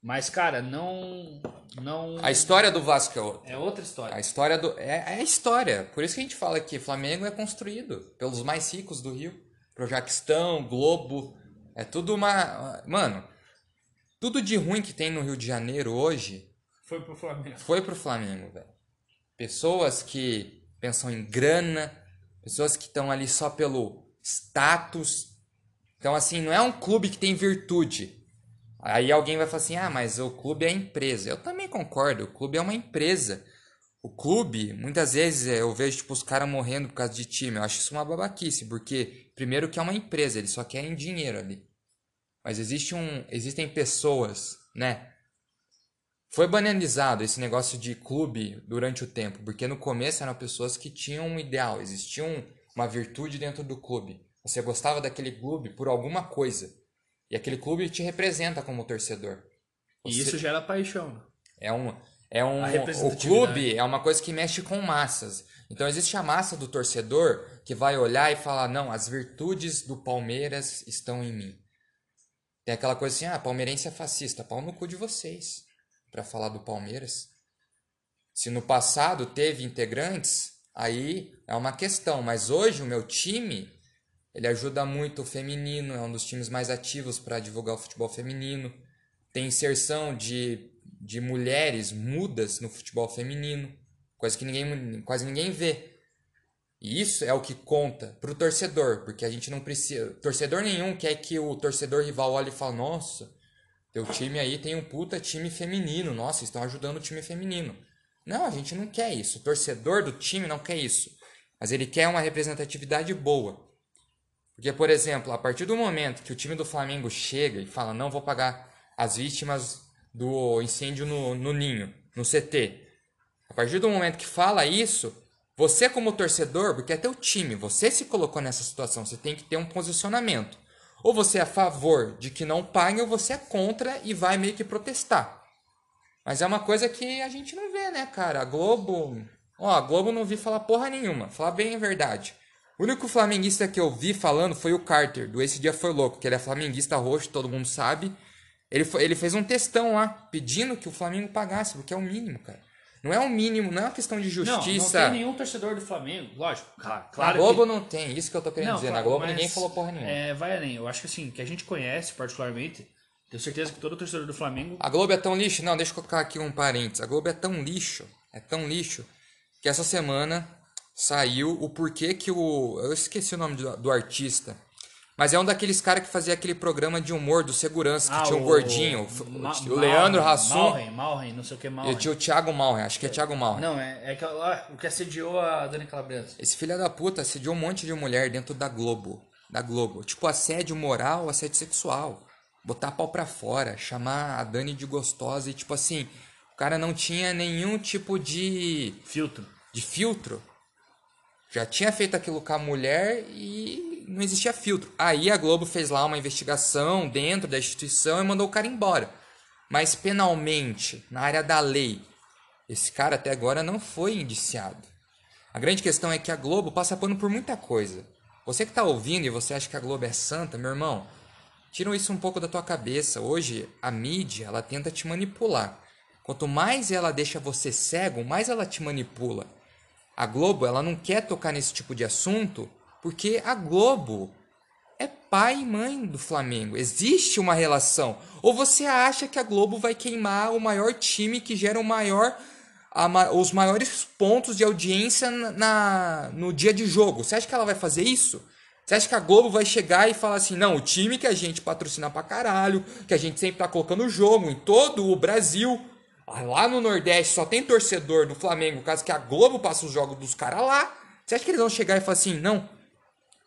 Mas, cara, não. não A história do Vasco é outra. É outra história. A história do. É, é a história. Por isso que a gente fala que Flamengo é construído pelos mais ricos do Rio. Projaquistão, Globo. É tudo uma. Mano, tudo de ruim que tem no Rio de Janeiro hoje foi pro Flamengo. Foi pro Flamengo, velho. Pessoas que pensam em grana, pessoas que estão ali só pelo status. Então, assim, não é um clube que tem virtude. Aí alguém vai falar assim: ah, mas o clube é empresa. Eu também concordo, o clube é uma empresa. O clube, muitas vezes eu vejo tipo, os caras morrendo por causa de time. Eu acho isso uma babaquice, porque, primeiro, que é uma empresa, eles só querem dinheiro ali. Mas existe um, existem pessoas, né? Foi banalizado esse negócio de clube durante o tempo, porque no começo eram pessoas que tinham um ideal, existia uma virtude dentro do clube. Você gostava daquele clube por alguma coisa. E aquele clube te representa como torcedor. Você... E isso gera paixão. Né? É um, é um, o clube é uma coisa que mexe com massas. Então existe a massa do torcedor que vai olhar e falar: não, as virtudes do Palmeiras estão em mim. Tem aquela coisa assim: ah, palmeirense é fascista. Pau no cu de vocês para falar do Palmeiras. Se no passado teve integrantes, aí é uma questão, mas hoje o meu time, ele ajuda muito o feminino, é um dos times mais ativos para divulgar o futebol feminino. Tem inserção de, de mulheres mudas no futebol feminino, coisa que ninguém, quase ninguém vê. E isso é o que conta para o torcedor, porque a gente não precisa. Torcedor nenhum quer que o torcedor rival olhe e fale: Nossa, teu time aí tem um puta time feminino. Nossa, estão ajudando o time feminino. Não, a gente não quer isso. O torcedor do time não quer isso. Mas ele quer uma representatividade boa. Porque, por exemplo, a partir do momento que o time do Flamengo chega e fala: não vou pagar as vítimas do incêndio no, no Ninho, no CT. A partir do momento que fala isso, você, como torcedor, porque é teu time, você se colocou nessa situação, você tem que ter um posicionamento. Ou você é a favor de que não paguem, ou você é contra e vai meio que protestar. Mas é uma coisa que a gente não vê, né, cara? A Globo. Ó, a Globo não vi falar porra nenhuma. Falar bem a verdade. O único flamenguista que eu vi falando foi o Carter, do Esse Dia Foi Louco, que ele é flamenguista roxo, todo mundo sabe. Ele, foi, ele fez um textão lá, pedindo que o Flamengo pagasse, porque é o mínimo, cara. Não é um mínimo, não é uma questão de justiça. Não, não tem nenhum torcedor do Flamengo, lógico. Claro, claro na Globo que... não tem, isso que eu tô querendo não, dizer. Claro, na Globo ninguém falou porra nenhuma. É, vai além. Eu acho que assim, que a gente conhece particularmente, tenho certeza que todo torcedor do Flamengo. A Globo é tão lixo? Não, deixa eu colocar aqui um parênteses. A Globo é tão lixo, é tão lixo, que essa semana saiu o porquê que o. Eu esqueci o nome do, do artista. Mas é um daqueles caras que fazia aquele programa de humor do segurança, que ah, tinha um o gordinho. Ma o Leandro Hassum. Malren, Malren, não sei o que Malren. E tinha o Thiago Malren, acho que é, Thiago Malren. Não, é, é que, ah, o que assediou a Dani Calabresa. Esse filho da puta assediou um monte de mulher dentro da Globo. Da Globo. Tipo, assédio moral, assédio sexual. Botar pau pra fora, chamar a Dani de gostosa e tipo assim. O cara não tinha nenhum tipo de. Filtro. De filtro. Já tinha feito aquilo com a mulher e não existia filtro. Aí a Globo fez lá uma investigação dentro da instituição e mandou o cara embora. Mas penalmente, na área da lei, esse cara até agora não foi indiciado. A grande questão é que a Globo passa pano por muita coisa. Você que está ouvindo e você acha que a Globo é santa, meu irmão, tira isso um pouco da tua cabeça. Hoje a mídia ela tenta te manipular. Quanto mais ela deixa você cego, mais ela te manipula. A Globo, ela não quer tocar nesse tipo de assunto porque a Globo é pai e mãe do Flamengo. Existe uma relação. Ou você acha que a Globo vai queimar o maior time que gera o maior a, os maiores pontos de audiência na, no dia de jogo. Você acha que ela vai fazer isso? Você acha que a Globo vai chegar e falar assim: não, o time que a gente patrocina pra caralho, que a gente sempre tá colocando jogo em todo o Brasil, ah, lá no Nordeste só tem torcedor do Flamengo, caso que a Globo passa os jogos dos caras lá. Você acha que eles vão chegar e falar assim: não,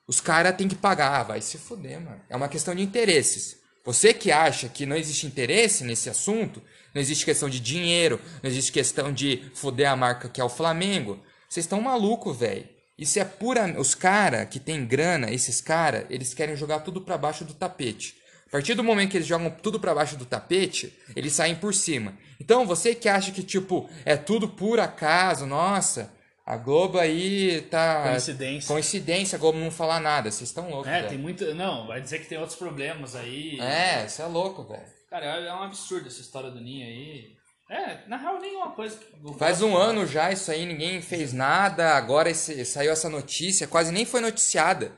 os caras têm que pagar? Ah, vai se fuder, mano. É uma questão de interesses. Você que acha que não existe interesse nesse assunto, não existe questão de dinheiro, não existe questão de foder a marca que é o Flamengo, vocês estão maluco, velho. Isso é pura. Os cara que tem grana, esses cara, eles querem jogar tudo para baixo do tapete. A partir do momento que eles jogam tudo para baixo do tapete, eles saem por cima. Então, você que acha que, tipo, é tudo por acaso, nossa, a Globo aí tá. Coincidência. Coincidência, a Globo não falar nada. Vocês estão loucos. É, tem muito. Não, vai dizer que tem outros problemas aí. É, você é louco, velho. Cara, é um absurdo essa história do Ninho aí. É, na real, nenhuma coisa. Faz um ano já isso aí, ninguém fez nada. Agora esse, saiu essa notícia, quase nem foi noticiada.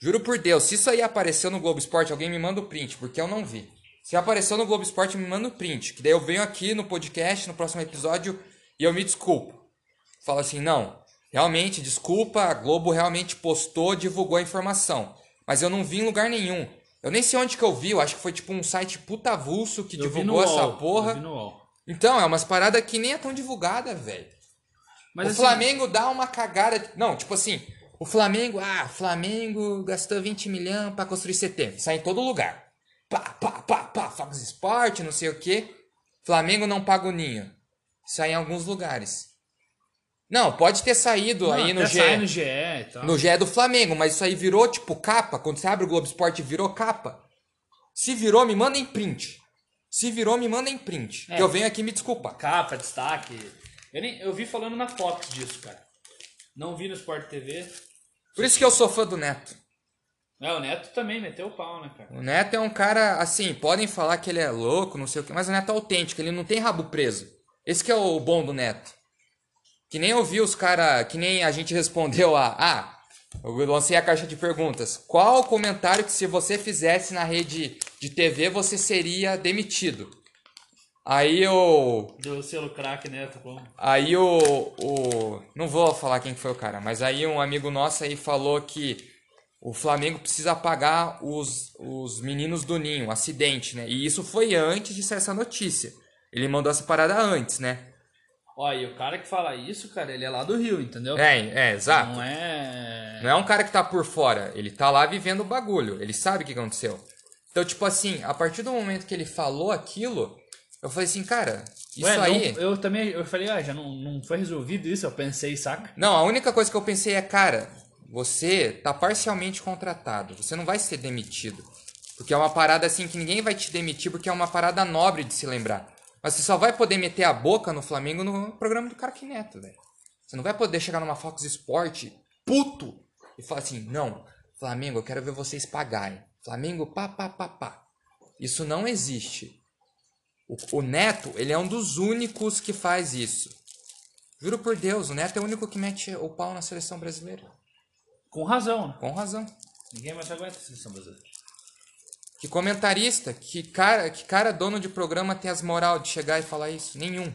Juro por Deus, se isso aí apareceu no Globo Esporte, alguém me manda o print, porque eu não vi. Se apareceu no Globo Esporte, me manda o print. Que daí eu venho aqui no podcast, no próximo episódio, e eu me desculpo. Falo assim, não, realmente, desculpa, a Globo realmente postou, divulgou a informação. Mas eu não vi em lugar nenhum. Eu nem sei onde que eu vi, eu acho que foi tipo um site putavulso que eu divulgou essa UOL, porra. Então, é umas paradas que nem é tão divulgada, velho. o assim, Flamengo dá uma cagada. Não, tipo assim, o Flamengo, ah, Flamengo gastou 20 milhões para construir CT. Sai em todo lugar. Pá, pá, pá, pá, Fox Sport, não sei o quê. Flamengo não paga o ninho. Sai em alguns lugares. Não, pode ter saído não, aí no GE. no GE e tal. No GE do Flamengo, mas isso aí virou tipo capa. Quando você abre o Globo Esporte, virou capa. Se virou, me manda em print. Se virou, me manda em print. É, que eu venho aqui me desculpar. Capa, destaque. Eu, nem, eu vi falando na Fox disso, cara. Não vi no Sport TV. Por isso que eu sou fã do Neto. É, o Neto também meteu o pau, né, cara? O Neto é um cara, assim, podem falar que ele é louco, não sei o que, mas o Neto é autêntico, ele não tem rabo preso. Esse que é o bom do Neto. Que nem eu vi os caras, que nem a gente respondeu a. Ah, eu lancei a caixa de perguntas. Qual o comentário que se você fizesse na rede de TV você seria demitido? Aí o. Deu selo craque, né? Aí o, o. Não vou falar quem foi o cara, mas aí um amigo nosso aí falou que o Flamengo precisa pagar os, os meninos do Ninho, acidente, né? E isso foi antes de sair essa notícia. Ele mandou essa parada antes, né? Ó, e o cara que fala isso, cara, ele é lá do Rio, entendeu? É, é, exato. Não é. Não é um cara que tá por fora, ele tá lá vivendo o bagulho, ele sabe o que aconteceu. Então, tipo assim, a partir do momento que ele falou aquilo, eu falei assim, cara, isso Ué, aí. Não, eu também, eu falei, ah, já não, não foi resolvido isso, eu pensei, saca? Não, a única coisa que eu pensei é, cara, você tá parcialmente contratado, você não vai ser demitido. Porque é uma parada assim que ninguém vai te demitir, porque é uma parada nobre de se lembrar. Mas você só vai poder meter a boca no Flamengo no programa do Caraque Neto, velho. Você não vai poder chegar numa Fox Sport puto e falar assim: não, Flamengo, eu quero ver vocês pagarem. Flamengo, pá, pá, pá, pá. Isso não existe. O, o Neto, ele é um dos únicos que faz isso. Juro por Deus, o Neto é o único que mete o pau na seleção brasileira. Com razão, né? Com razão. Ninguém mais aguenta a seleção brasileira. Que comentarista, que cara, que cara dono de programa tem as moral de chegar e falar isso? Nenhum.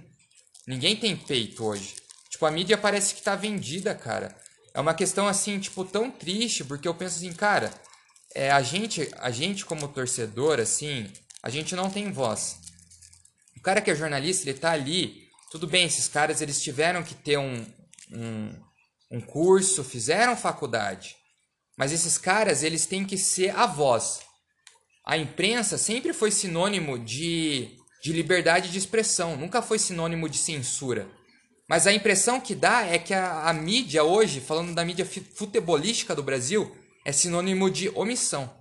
Ninguém tem peito hoje. Tipo, a mídia parece que tá vendida, cara. É uma questão assim, tipo, tão triste, porque eu penso assim, cara, é, a gente, a gente como torcedor, assim, a gente não tem voz. O cara que é jornalista, ele tá ali, tudo bem, esses caras eles tiveram que ter um, um, um curso, fizeram faculdade. Mas esses caras, eles têm que ser a voz a imprensa sempre foi sinônimo de, de liberdade de expressão, nunca foi sinônimo de censura. Mas a impressão que dá é que a, a mídia hoje, falando da mídia futebolística do Brasil, é sinônimo de omissão.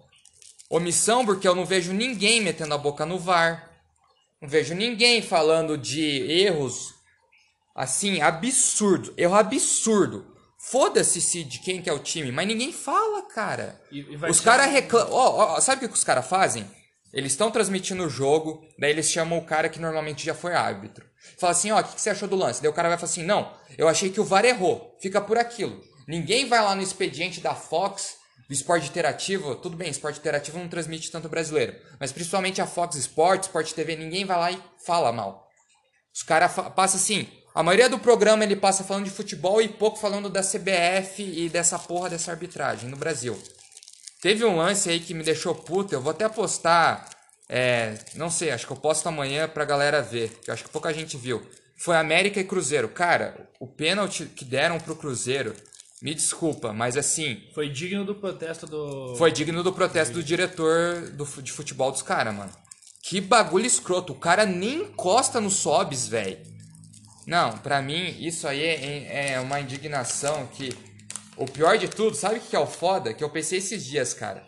Omissão porque eu não vejo ninguém metendo a boca no VAR, não vejo ninguém falando de erros assim, absurdo, erro absurdo. Foda-se se de quem que é o time, mas ninguém fala, cara. E, e os caras reclamam. Ó, ó, sabe o que os caras fazem? Eles estão transmitindo o jogo, daí eles chamam o cara que normalmente já foi árbitro. Fala assim, ó, o que, você achou do lance? Daí o cara vai falar assim, não, eu achei que o VAR errou. Fica por aquilo. Ninguém vai lá no expediente da Fox, do esporte interativo. Tudo bem, esporte interativo não transmite tanto brasileiro. Mas principalmente a Fox Sports, Sport TV, ninguém vai lá e fala mal. Os caras passam assim, a maioria do programa ele passa falando de futebol e pouco falando da CBF e dessa porra dessa arbitragem no Brasil. Teve um lance aí que me deixou puto, eu vou até postar, é, não sei, acho que eu posto amanhã pra galera ver, que acho que pouca gente viu. Foi América e Cruzeiro. Cara, o pênalti que deram pro Cruzeiro, me desculpa, mas assim. Foi digno do protesto do. Foi digno do protesto do diretor do, de futebol dos caras, mano. Que bagulho escroto. O cara nem encosta no Sobs, velho. Não, pra mim isso aí é, é uma indignação que. O pior de tudo, sabe o que é o foda? Que eu pensei esses dias, cara.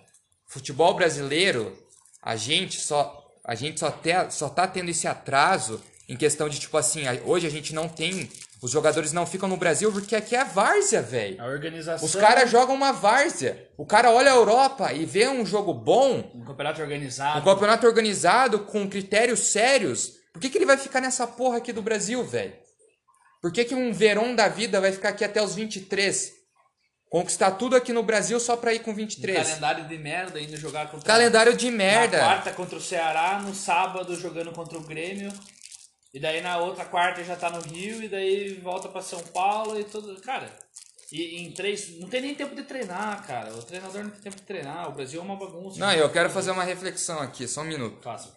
Futebol brasileiro, a gente só. A gente só, te, só tá tendo esse atraso em questão de, tipo assim, hoje a gente não tem. Os jogadores não ficam no Brasil porque aqui é várzea, velho. A organização. Os caras jogam uma várzea. O cara olha a Europa e vê um jogo bom. Um campeonato organizado. Um campeonato organizado com critérios sérios. Por que, que ele vai ficar nessa porra aqui do Brasil, velho? Por que, que um Verón da vida vai ficar aqui até os 23? Conquistar tudo aqui no Brasil só pra ir com 23. Um calendário de merda, indo jogar contra Calendário de merda. Na quarta contra o Ceará, no sábado jogando contra o Grêmio. E daí na outra quarta já tá no Rio, e daí volta para São Paulo e tudo. Cara, e em três. Não tem nem tempo de treinar, cara. O treinador não tem tempo de treinar. O Brasil é uma bagunça. Não, eu quero fazer uma reflexão aqui, só um minuto. Faça,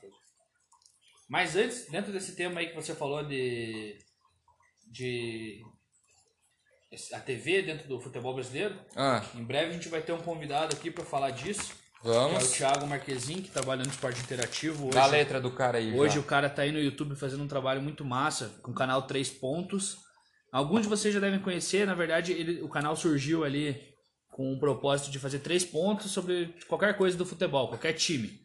Mas antes, dentro desse tema aí que você falou de de a TV dentro do futebol brasileiro. Ah. Em breve a gente vai ter um convidado aqui para falar disso. Vamos. Que é o Thiago Marquezin, que trabalha no esporte interativo. Hoje, Dá a letra do cara aí. Hoje já. o cara tá aí no YouTube fazendo um trabalho muito massa, com o canal 3 Pontos. Alguns de vocês já devem conhecer, na verdade, ele, o canal surgiu ali com o propósito de fazer três pontos sobre qualquer coisa do futebol, qualquer time.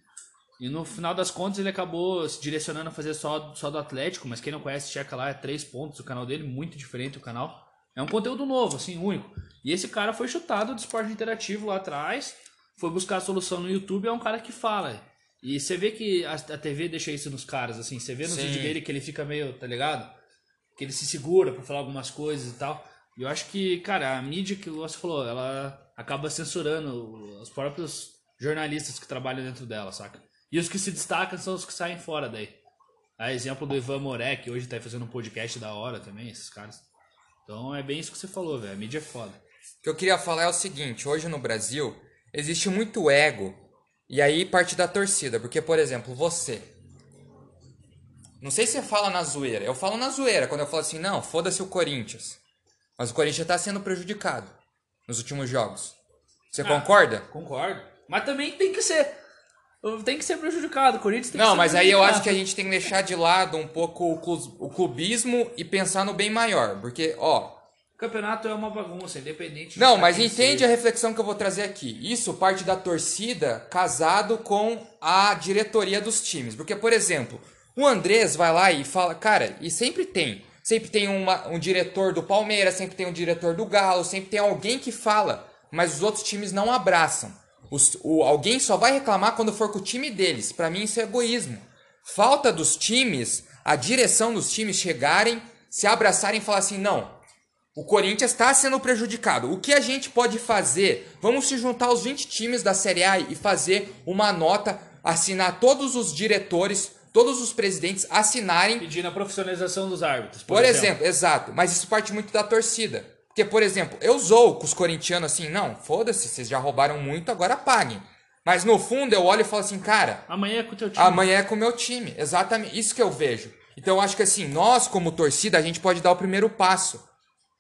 E no final das contas ele acabou se direcionando a fazer só, só do Atlético, mas quem não conhece, checa lá, é três pontos o canal dele, muito diferente o canal. É um conteúdo novo, assim, único. E esse cara foi chutado do esporte interativo lá atrás, foi buscar a solução no YouTube, é um cara que fala. E você vê que a, a TV deixa isso nos caras, assim, você vê no vídeo dele que ele fica meio, tá ligado? Que ele se segura para falar algumas coisas e tal. E eu acho que, cara, a mídia que você falou, ela acaba censurando os próprios jornalistas que trabalham dentro dela, saca? E os que se destacam são os que saem fora daí. A exemplo do Ivan Moré, que hoje tá fazendo um podcast da hora também, esses caras. Então é bem isso que você falou, velho. A mídia é foda. O que eu queria falar é o seguinte: hoje no Brasil existe muito ego. E aí parte da torcida. Porque, por exemplo, você. Não sei se você fala na zoeira. Eu falo na zoeira quando eu falo assim: não, foda-se o Corinthians. Mas o Corinthians tá sendo prejudicado nos últimos jogos. Você ah, concorda? Concordo. Mas também tem que ser tem que ser prejudicado. O Corinthians tem Não, que mas aí eu acho que a gente tem que deixar de lado um pouco o clubismo e pensar no bem maior. Porque, ó. O campeonato é uma bagunça, independente. Não, mas entende a reflexão que eu vou trazer aqui. Isso parte da torcida casado com a diretoria dos times. Porque, por exemplo, o Andrés vai lá e fala, cara, e sempre tem. Sempre tem uma, um diretor do Palmeiras, sempre tem um diretor do Galo, sempre tem alguém que fala, mas os outros times não abraçam. Os, o, alguém só vai reclamar quando for com o time deles. Para mim isso é egoísmo. Falta dos times, a direção dos times chegarem, se abraçarem e falar assim: não, o Corinthians está sendo prejudicado. O que a gente pode fazer? Vamos se juntar aos 20 times da Série A e fazer uma nota, assinar todos os diretores, todos os presidentes assinarem. Pedindo a profissionalização dos árbitros. Por, por exemplo. exemplo, exato. Mas isso parte muito da torcida. Porque, por exemplo, eu zoo com os corintianos assim, não, foda-se, vocês já roubaram muito, agora paguem. Mas no fundo eu olho e falo assim, cara. Amanhã é com o teu time. Amanhã é com o meu time. Exatamente. Isso que eu vejo. Então eu acho que assim, nós, como torcida, a gente pode dar o primeiro passo.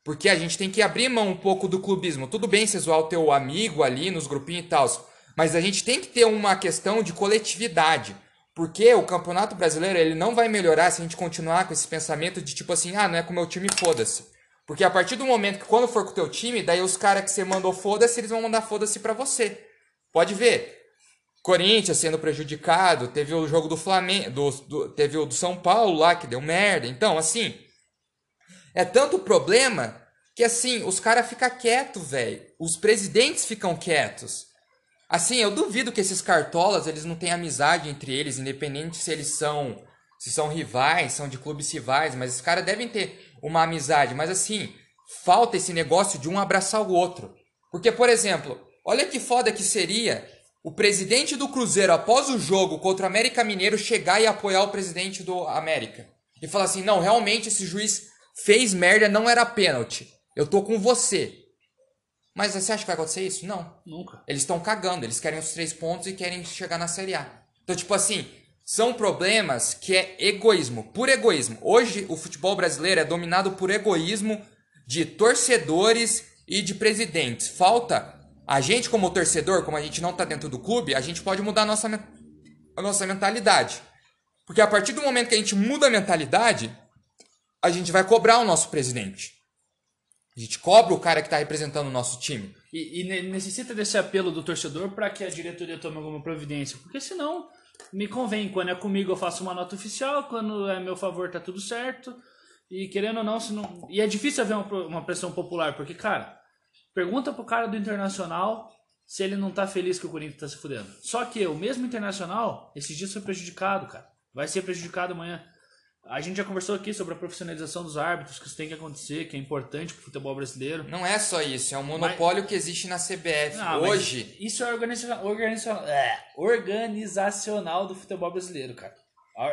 Porque a gente tem que abrir mão um pouco do clubismo. Tudo bem você zoar o teu amigo ali nos grupinhos e tal. Mas a gente tem que ter uma questão de coletividade. Porque o Campeonato Brasileiro ele não vai melhorar se a gente continuar com esse pensamento de tipo assim, ah, não é com o meu time, foda-se. Porque a partir do momento que quando for com o teu time, daí os caras que você mandou foda-se, eles vão mandar foda-se pra você. Pode ver. Corinthians sendo prejudicado, teve o jogo do Flamengo, do, do, teve o do São Paulo lá que deu merda. Então, assim, é tanto problema que assim, os caras ficam quietos, velho. Os presidentes ficam quietos. Assim, eu duvido que esses cartolas, eles não têm amizade entre eles, independente se eles são se são rivais, são de clubes rivais, mas esses caras devem ter uma amizade, mas assim, falta esse negócio de um abraçar o outro. Porque, por exemplo, olha que foda que seria o presidente do Cruzeiro, após o jogo contra o América Mineiro, chegar e apoiar o presidente do América. E falar assim: não, realmente esse juiz fez merda, não era pênalti. Eu tô com você. Mas você acha que vai acontecer isso? Não. Nunca. Eles estão cagando, eles querem os três pontos e querem chegar na Série A. Então, tipo assim, são problemas que é egoísmo, por egoísmo. Hoje o futebol brasileiro é dominado por egoísmo de torcedores e de presidentes. Falta a gente como torcedor, como a gente não está dentro do clube, a gente pode mudar a nossa, a nossa mentalidade. Porque a partir do momento que a gente muda a mentalidade, a gente vai cobrar o nosso presidente. A gente cobra o cara que está representando o nosso time. E, e necessita desse apelo do torcedor para que a diretoria tome alguma providência. Porque senão, me convém. Quando é comigo, eu faço uma nota oficial. Quando é meu favor, tá tudo certo. E querendo ou não, se não... E é difícil haver uma, pressão popular. Porque, cara, pergunta pro cara do Internacional se ele não tá feliz que o Corinthians tá se fudendo. Só que o mesmo Internacional, esses dias foi prejudicado, cara. Vai ser prejudicado amanhã. A gente já conversou aqui sobre a profissionalização dos árbitros, que isso tem que acontecer, que é importante para o futebol brasileiro. Não é só isso, é um monopólio mas... que existe na CBF não, hoje. Isso é organiza... Organiza... É, organizacional do futebol brasileiro, cara.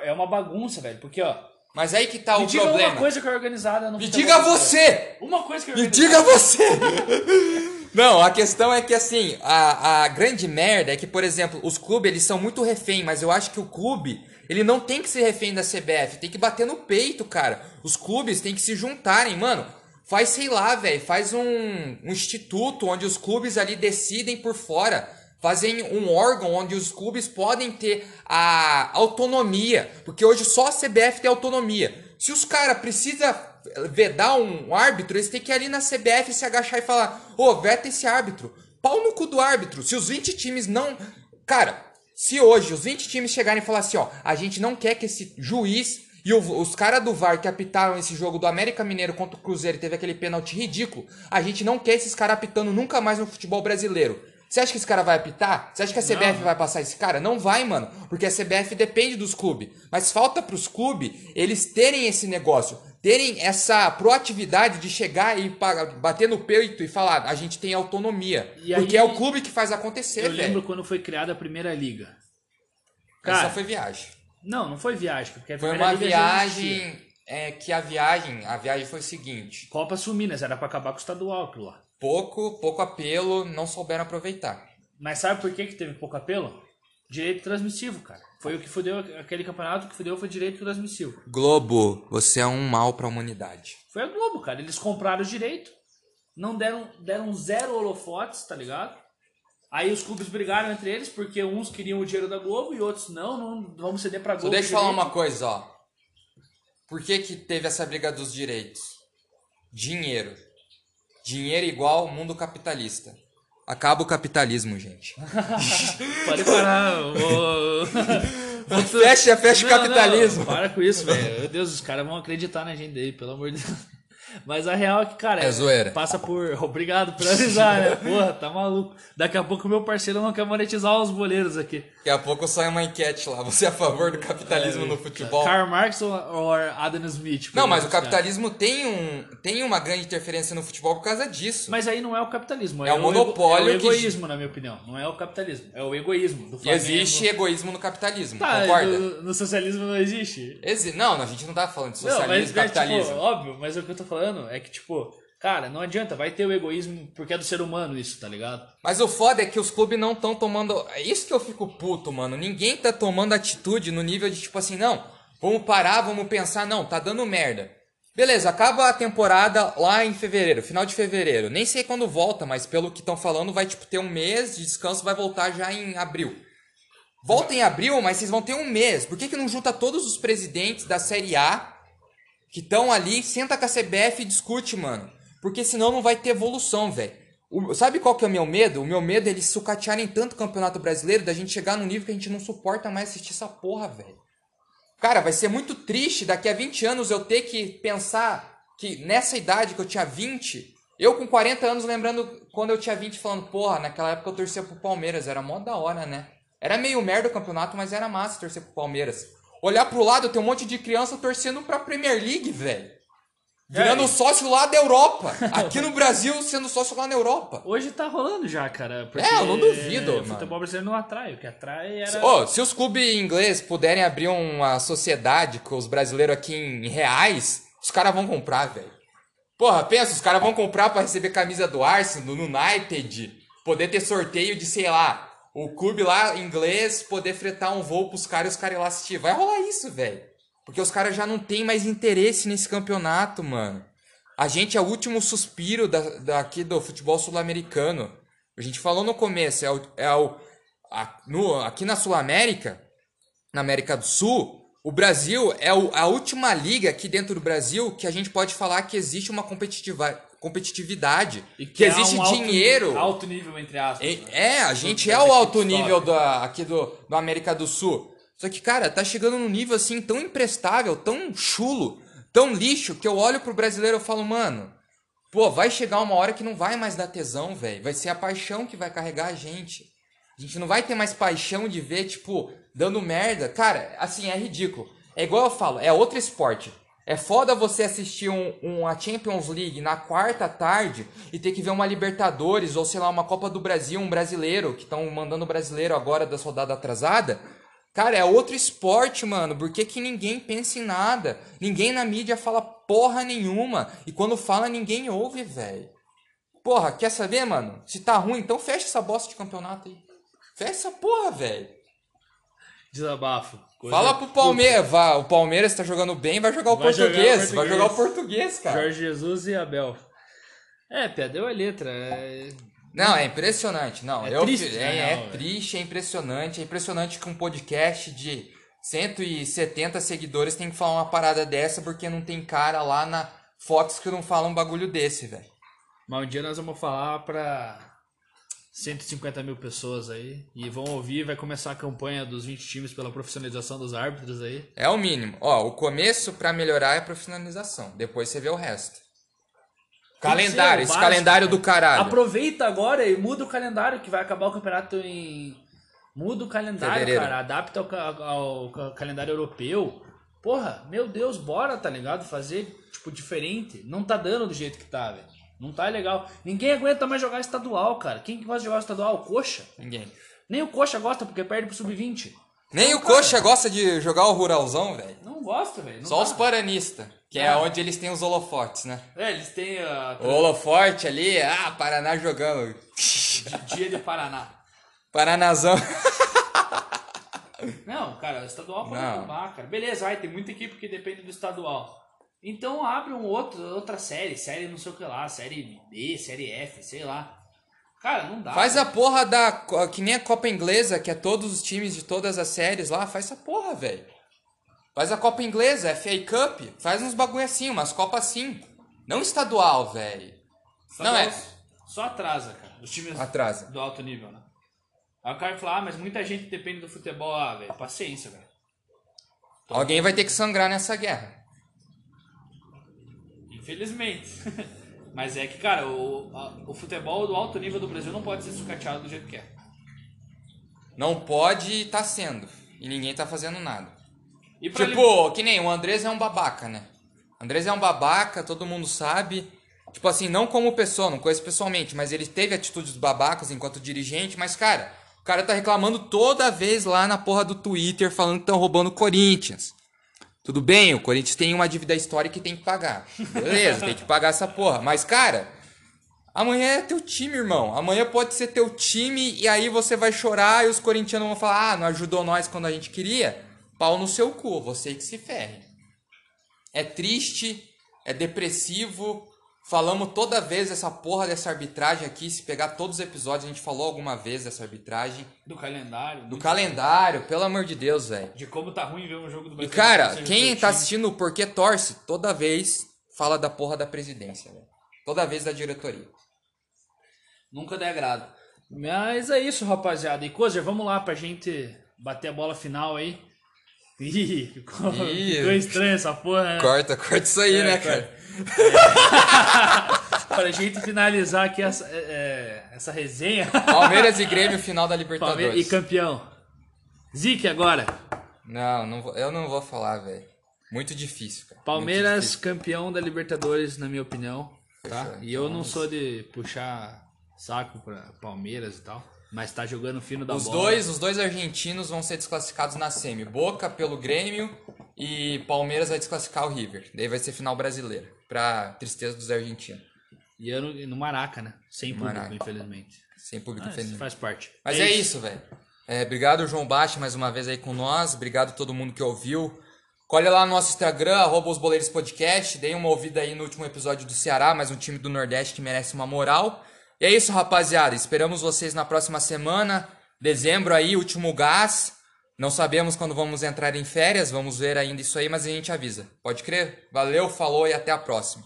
É uma bagunça, velho, porque ó. Mas aí que tá Me o diga problema. uma coisa que é organizada no Me diga você! Uma coisa que é organizada. Me diga você! Não, a questão é que assim, a, a grande merda é que, por exemplo, os clubes eles são muito refém, mas eu acho que o clube ele não tem que ser refém da CBF, tem que bater no peito, cara. Os clubes têm que se juntarem, mano. Faz, sei lá, velho, faz um, um instituto onde os clubes ali decidem por fora. Fazem um órgão onde os clubes podem ter a autonomia. Porque hoje só a CBF tem autonomia. Se os caras precisam vedar um árbitro, eles têm que ir ali na CBF se agachar e falar: Ô, oh, veta esse árbitro. Pau no cu do árbitro. Se os 20 times não. Cara, se hoje os 20 times chegarem e falar assim, ó, a gente não quer que esse juiz e o, os caras do VAR que apitaram esse jogo do América Mineiro contra o Cruzeiro e teve aquele pênalti ridículo, a gente não quer esses caras apitando nunca mais no futebol brasileiro. Você acha que esse cara vai apitar? Você acha que a CBF não. vai passar esse cara? Não vai, mano. Porque a CBF depende dos clubes. Mas falta pros clubes eles terem esse negócio. Terem essa proatividade de chegar e bater no peito e falar, a gente tem autonomia. E porque aí, é o clube que faz acontecer, Eu lembro quando foi criada a primeira liga. Cara, Essa foi viagem. Não, não foi viagem. Porque foi uma viagem é, que a viagem, a viagem foi o seguinte. Copa Suminas, era para acabar com o estadual aquilo lá pouco, pouco apelo, não souberam aproveitar. Mas sabe por que, que teve pouco apelo? Direito transmissivo, cara. Foi o que fudeu aquele campeonato que fudeu foi direito transmissivo. Globo, você é um mal para a humanidade. Foi a Globo, cara. Eles compraram o direito, não deram, deram zero holofotes, tá ligado? Aí os clubes brigaram entre eles porque uns queriam o dinheiro da Globo e outros não, não vamos ceder pra Globo. Só deixa eu falar uma coisa, ó. Por que que teve essa briga dos direitos? Dinheiro. Dinheiro igual mundo capitalista. Acaba o capitalismo, gente. Pode parar. Fecha, fecha o capitalismo. Não, para com isso, velho. Meu Deus, os caras vão acreditar na gente aí, pelo amor de Deus. Mas a real é que, cara, é zoeira. passa por. Obrigado por avisar, né? Porra, tá maluco. Daqui a pouco o meu parceiro não quer monetizar os boleiros aqui. Daqui a pouco sai uma enquete lá. Você é a favor do capitalismo é, no futebol? Karl Marx ou Adam Smith? Não, mas o capitalismo tem, um, tem uma grande interferência no futebol por causa disso. Mas aí não é o capitalismo. É, é o monopólio. É o egoísmo, que... na minha opinião. Não é o capitalismo. É o egoísmo. Do Flamengo. E existe egoísmo no capitalismo. Tá, concorda? No, no socialismo não existe. Exi... Não, a gente não tá falando de socialismo não, mas, capitalismo. É, tipo, óbvio, mas o que eu tô falando é que, tipo, Cara, não adianta, vai ter o egoísmo porque é do ser humano isso, tá ligado? Mas o foda é que os clubes não estão tomando. É isso que eu fico puto, mano. Ninguém tá tomando atitude no nível de tipo assim, não, vamos parar, vamos pensar, não, tá dando merda. Beleza, acaba a temporada lá em fevereiro, final de fevereiro. Nem sei quando volta, mas pelo que estão falando, vai tipo ter um mês de descanso, vai voltar já em abril. Volta em abril, mas vocês vão ter um mês. Por que, que não junta todos os presidentes da Série A que estão ali, senta com a CBF e discute, mano? Porque senão não vai ter evolução, velho. Sabe qual que é o meu medo? O meu medo é eles sucatearem tanto o Campeonato Brasileiro da gente chegar num nível que a gente não suporta mais assistir essa porra, velho. Cara, vai ser muito triste daqui a 20 anos eu ter que pensar que nessa idade que eu tinha 20, Eu com 40 anos, lembrando quando eu tinha 20, falando, porra, naquela época eu torcia pro Palmeiras, era mó da hora, né? Era meio merda o campeonato, mas era massa torcer pro Palmeiras. Olhar pro lado, tem um monte de criança torcendo pra Premier League, velho. Virando é, sócio lá da Europa. Aqui no Brasil, sendo sócio lá na Europa. Hoje tá rolando já, cara. É, eu não duvido. O futebol brasileiro não atrai. O que atrai era. Oh, se os clubes ingleses puderem abrir uma sociedade com os brasileiros aqui em reais, os caras vão comprar, velho. Porra, pensa, os caras vão comprar para receber camisa do Arsenal, do United, poder ter sorteio de, sei lá, o clube lá inglês poder fretar um voo pros caras e os caras ir lá assistir. Vai rolar isso, velho. Porque os caras já não tem mais interesse nesse campeonato, mano. A gente é o último suspiro da, daqui do futebol sul-americano. A gente falou no começo, é o, é o a, no, aqui na Sul-América, na América do Sul, o Brasil é o, a última liga aqui dentro do Brasil que a gente pode falar que existe uma competitiva, competitividade, e que, que existe um dinheiro. Alto, alto nível, entre aspas. É, né? é a gente é o alto nível da, aqui do, do América do Sul. Só que, cara, tá chegando num nível assim tão imprestável, tão chulo, tão lixo, que eu olho pro brasileiro e falo, mano, pô, vai chegar uma hora que não vai mais dar tesão, velho. Vai ser a paixão que vai carregar a gente. A gente não vai ter mais paixão de ver, tipo, dando merda. Cara, assim, é ridículo. É igual eu falo, é outro esporte. É foda você assistir um, uma Champions League na quarta tarde e ter que ver uma Libertadores ou sei lá, uma Copa do Brasil, um brasileiro, que estão mandando o brasileiro agora da soldada atrasada Cara, é outro esporte, mano. Por que, que ninguém pensa em nada? Ninguém na mídia fala porra nenhuma. E quando fala, ninguém ouve, velho. Porra, quer saber, mano? Se tá ruim, então fecha essa bosta de campeonato aí. Fecha essa porra, velho. Desabafo. Coisa Fala pro Palmeiras. Vá, o Palmeiras tá jogando bem, vai jogar o vai português. Jogar o português. Vai jogar o português, cara. Jorge Jesus e Abel. É, perdeu a letra. É... Não, é impressionante. Não, é eu, triste, é, é, é triste, é impressionante. É impressionante que um podcast de 170 seguidores tem que falar uma parada dessa porque não tem cara lá na Fox que não fala um bagulho desse, velho. Mas um dia nós vamos falar pra 150 mil pessoas aí e vão ouvir, vai começar a campanha dos 20 times pela profissionalização dos árbitros aí. É o mínimo. Ó, o começo para melhorar é a profissionalização. Depois você vê o resto. Calendário, esse calendário do caralho. Aproveita agora e muda o calendário, que vai acabar o campeonato em. Muda o calendário, Fevereiro. cara. Adapta ao, ao, ao, calendário europeu. Porra, meu Deus, bora, tá ligado? Fazer, tipo, diferente. Não tá dando do jeito que tá, velho. Não tá legal. Ninguém aguenta mais jogar estadual, cara. Quem que gosta de jogar estadual? Coxa? Ninguém. Nem o Coxa gosta, porque perde pro sub-20. Nem o cara, Coxa gosta de jogar o Ruralzão, velho. Não gosta, velho. Só dá. os paranistas. Que é. é onde eles têm os holofotes, né? É, eles têm a. O holofote ali, ah, Paraná jogando. Dia de Paraná. Paranazão. Não, cara, estadual pode acabar, cara. Beleza, vai, tem muita equipe que depende do estadual. Então abre um outro, outra série, série não sei o que lá, série B, série F, sei lá. Cara, não dá. Faz cara. a porra da. Que nem a Copa Inglesa, que é todos os times de todas as séries lá, faz essa porra, velho. Faz a Copa Inglesa, FA Cup. Faz uns bagulho assim, umas Copas assim. Não estadual, velho. Não é. Só atrasa, cara. Os times atrasa. do alto nível, né? Aí o cara fala, ah, mas muita gente depende do futebol. Ah, velho, paciência, velho. Alguém vai ter que sangrar nessa guerra. Infelizmente. mas é que, cara, o, a, o futebol do alto nível do Brasil não pode ser sucateado do jeito que é. Não pode e tá sendo. E ninguém tá fazendo nada tipo, que nem o Andrés é um babaca, né? O Andrés é um babaca, todo mundo sabe. Tipo assim, não como pessoa, não conheço pessoalmente, mas ele teve atitudes babacas enquanto dirigente, mas, cara, o cara tá reclamando toda vez lá na porra do Twitter falando que estão roubando o Corinthians. Tudo bem, o Corinthians tem uma dívida histórica que tem que pagar. Beleza, tem que pagar essa porra. Mas, cara, amanhã é teu time, irmão. Amanhã pode ser teu time e aí você vai chorar e os corintianos vão falar: ah, não ajudou nós quando a gente queria pau no seu cu, você que se ferre. É triste, é depressivo. Falamos toda vez essa porra dessa arbitragem aqui. Se pegar todos os episódios, a gente falou alguma vez dessa arbitragem. Do calendário. Do calendário, bom. pelo amor de Deus, velho. De como tá ruim ver um jogo do Brasil. E cara, quem tá assistindo o Porquê Torce, toda vez fala da porra da presidência, velho. Toda vez da diretoria. Nunca dá agrado. Mas é isso, rapaziada. E Cozer, vamos lá pra gente bater a bola final aí. Ih, ficou, Ih, ficou estranho essa porra, né? Corta, corta isso aí, é, né, cara? Para a gente finalizar aqui essa, é, é, essa resenha. Palmeiras e Grêmio, final da Libertadores. Palmeiras e campeão. Zique agora. Não, não vou, eu não vou falar, velho. Muito difícil, cara. Palmeiras difícil. campeão da Libertadores, na minha opinião. Tá? e eu não sou de puxar saco para Palmeiras e tal. Mas tá jogando fino da os bola. Dois, os dois argentinos vão ser desclassificados na semi. Boca pelo Grêmio e Palmeiras vai desclassificar o River. Daí vai ser final brasileira. Pra tristeza dos argentinos. E eu no, no Maraca, né? Sem público, Maraca. infelizmente. Sem público, ah, infelizmente. Faz parte. Mas é, é isso, velho. É, obrigado, João Baixa, mais uma vez aí com nós. Obrigado a todo mundo que ouviu. Colhe lá no nosso Instagram, arroba os Boleiros Podcast. Dei uma ouvida aí no último episódio do Ceará, mais um time do Nordeste que merece uma moral. E é isso, rapaziada. Esperamos vocês na próxima semana. Dezembro aí, último gás. Não sabemos quando vamos entrar em férias, vamos ver ainda isso aí, mas a gente avisa. Pode crer? Valeu, falou e até a próxima.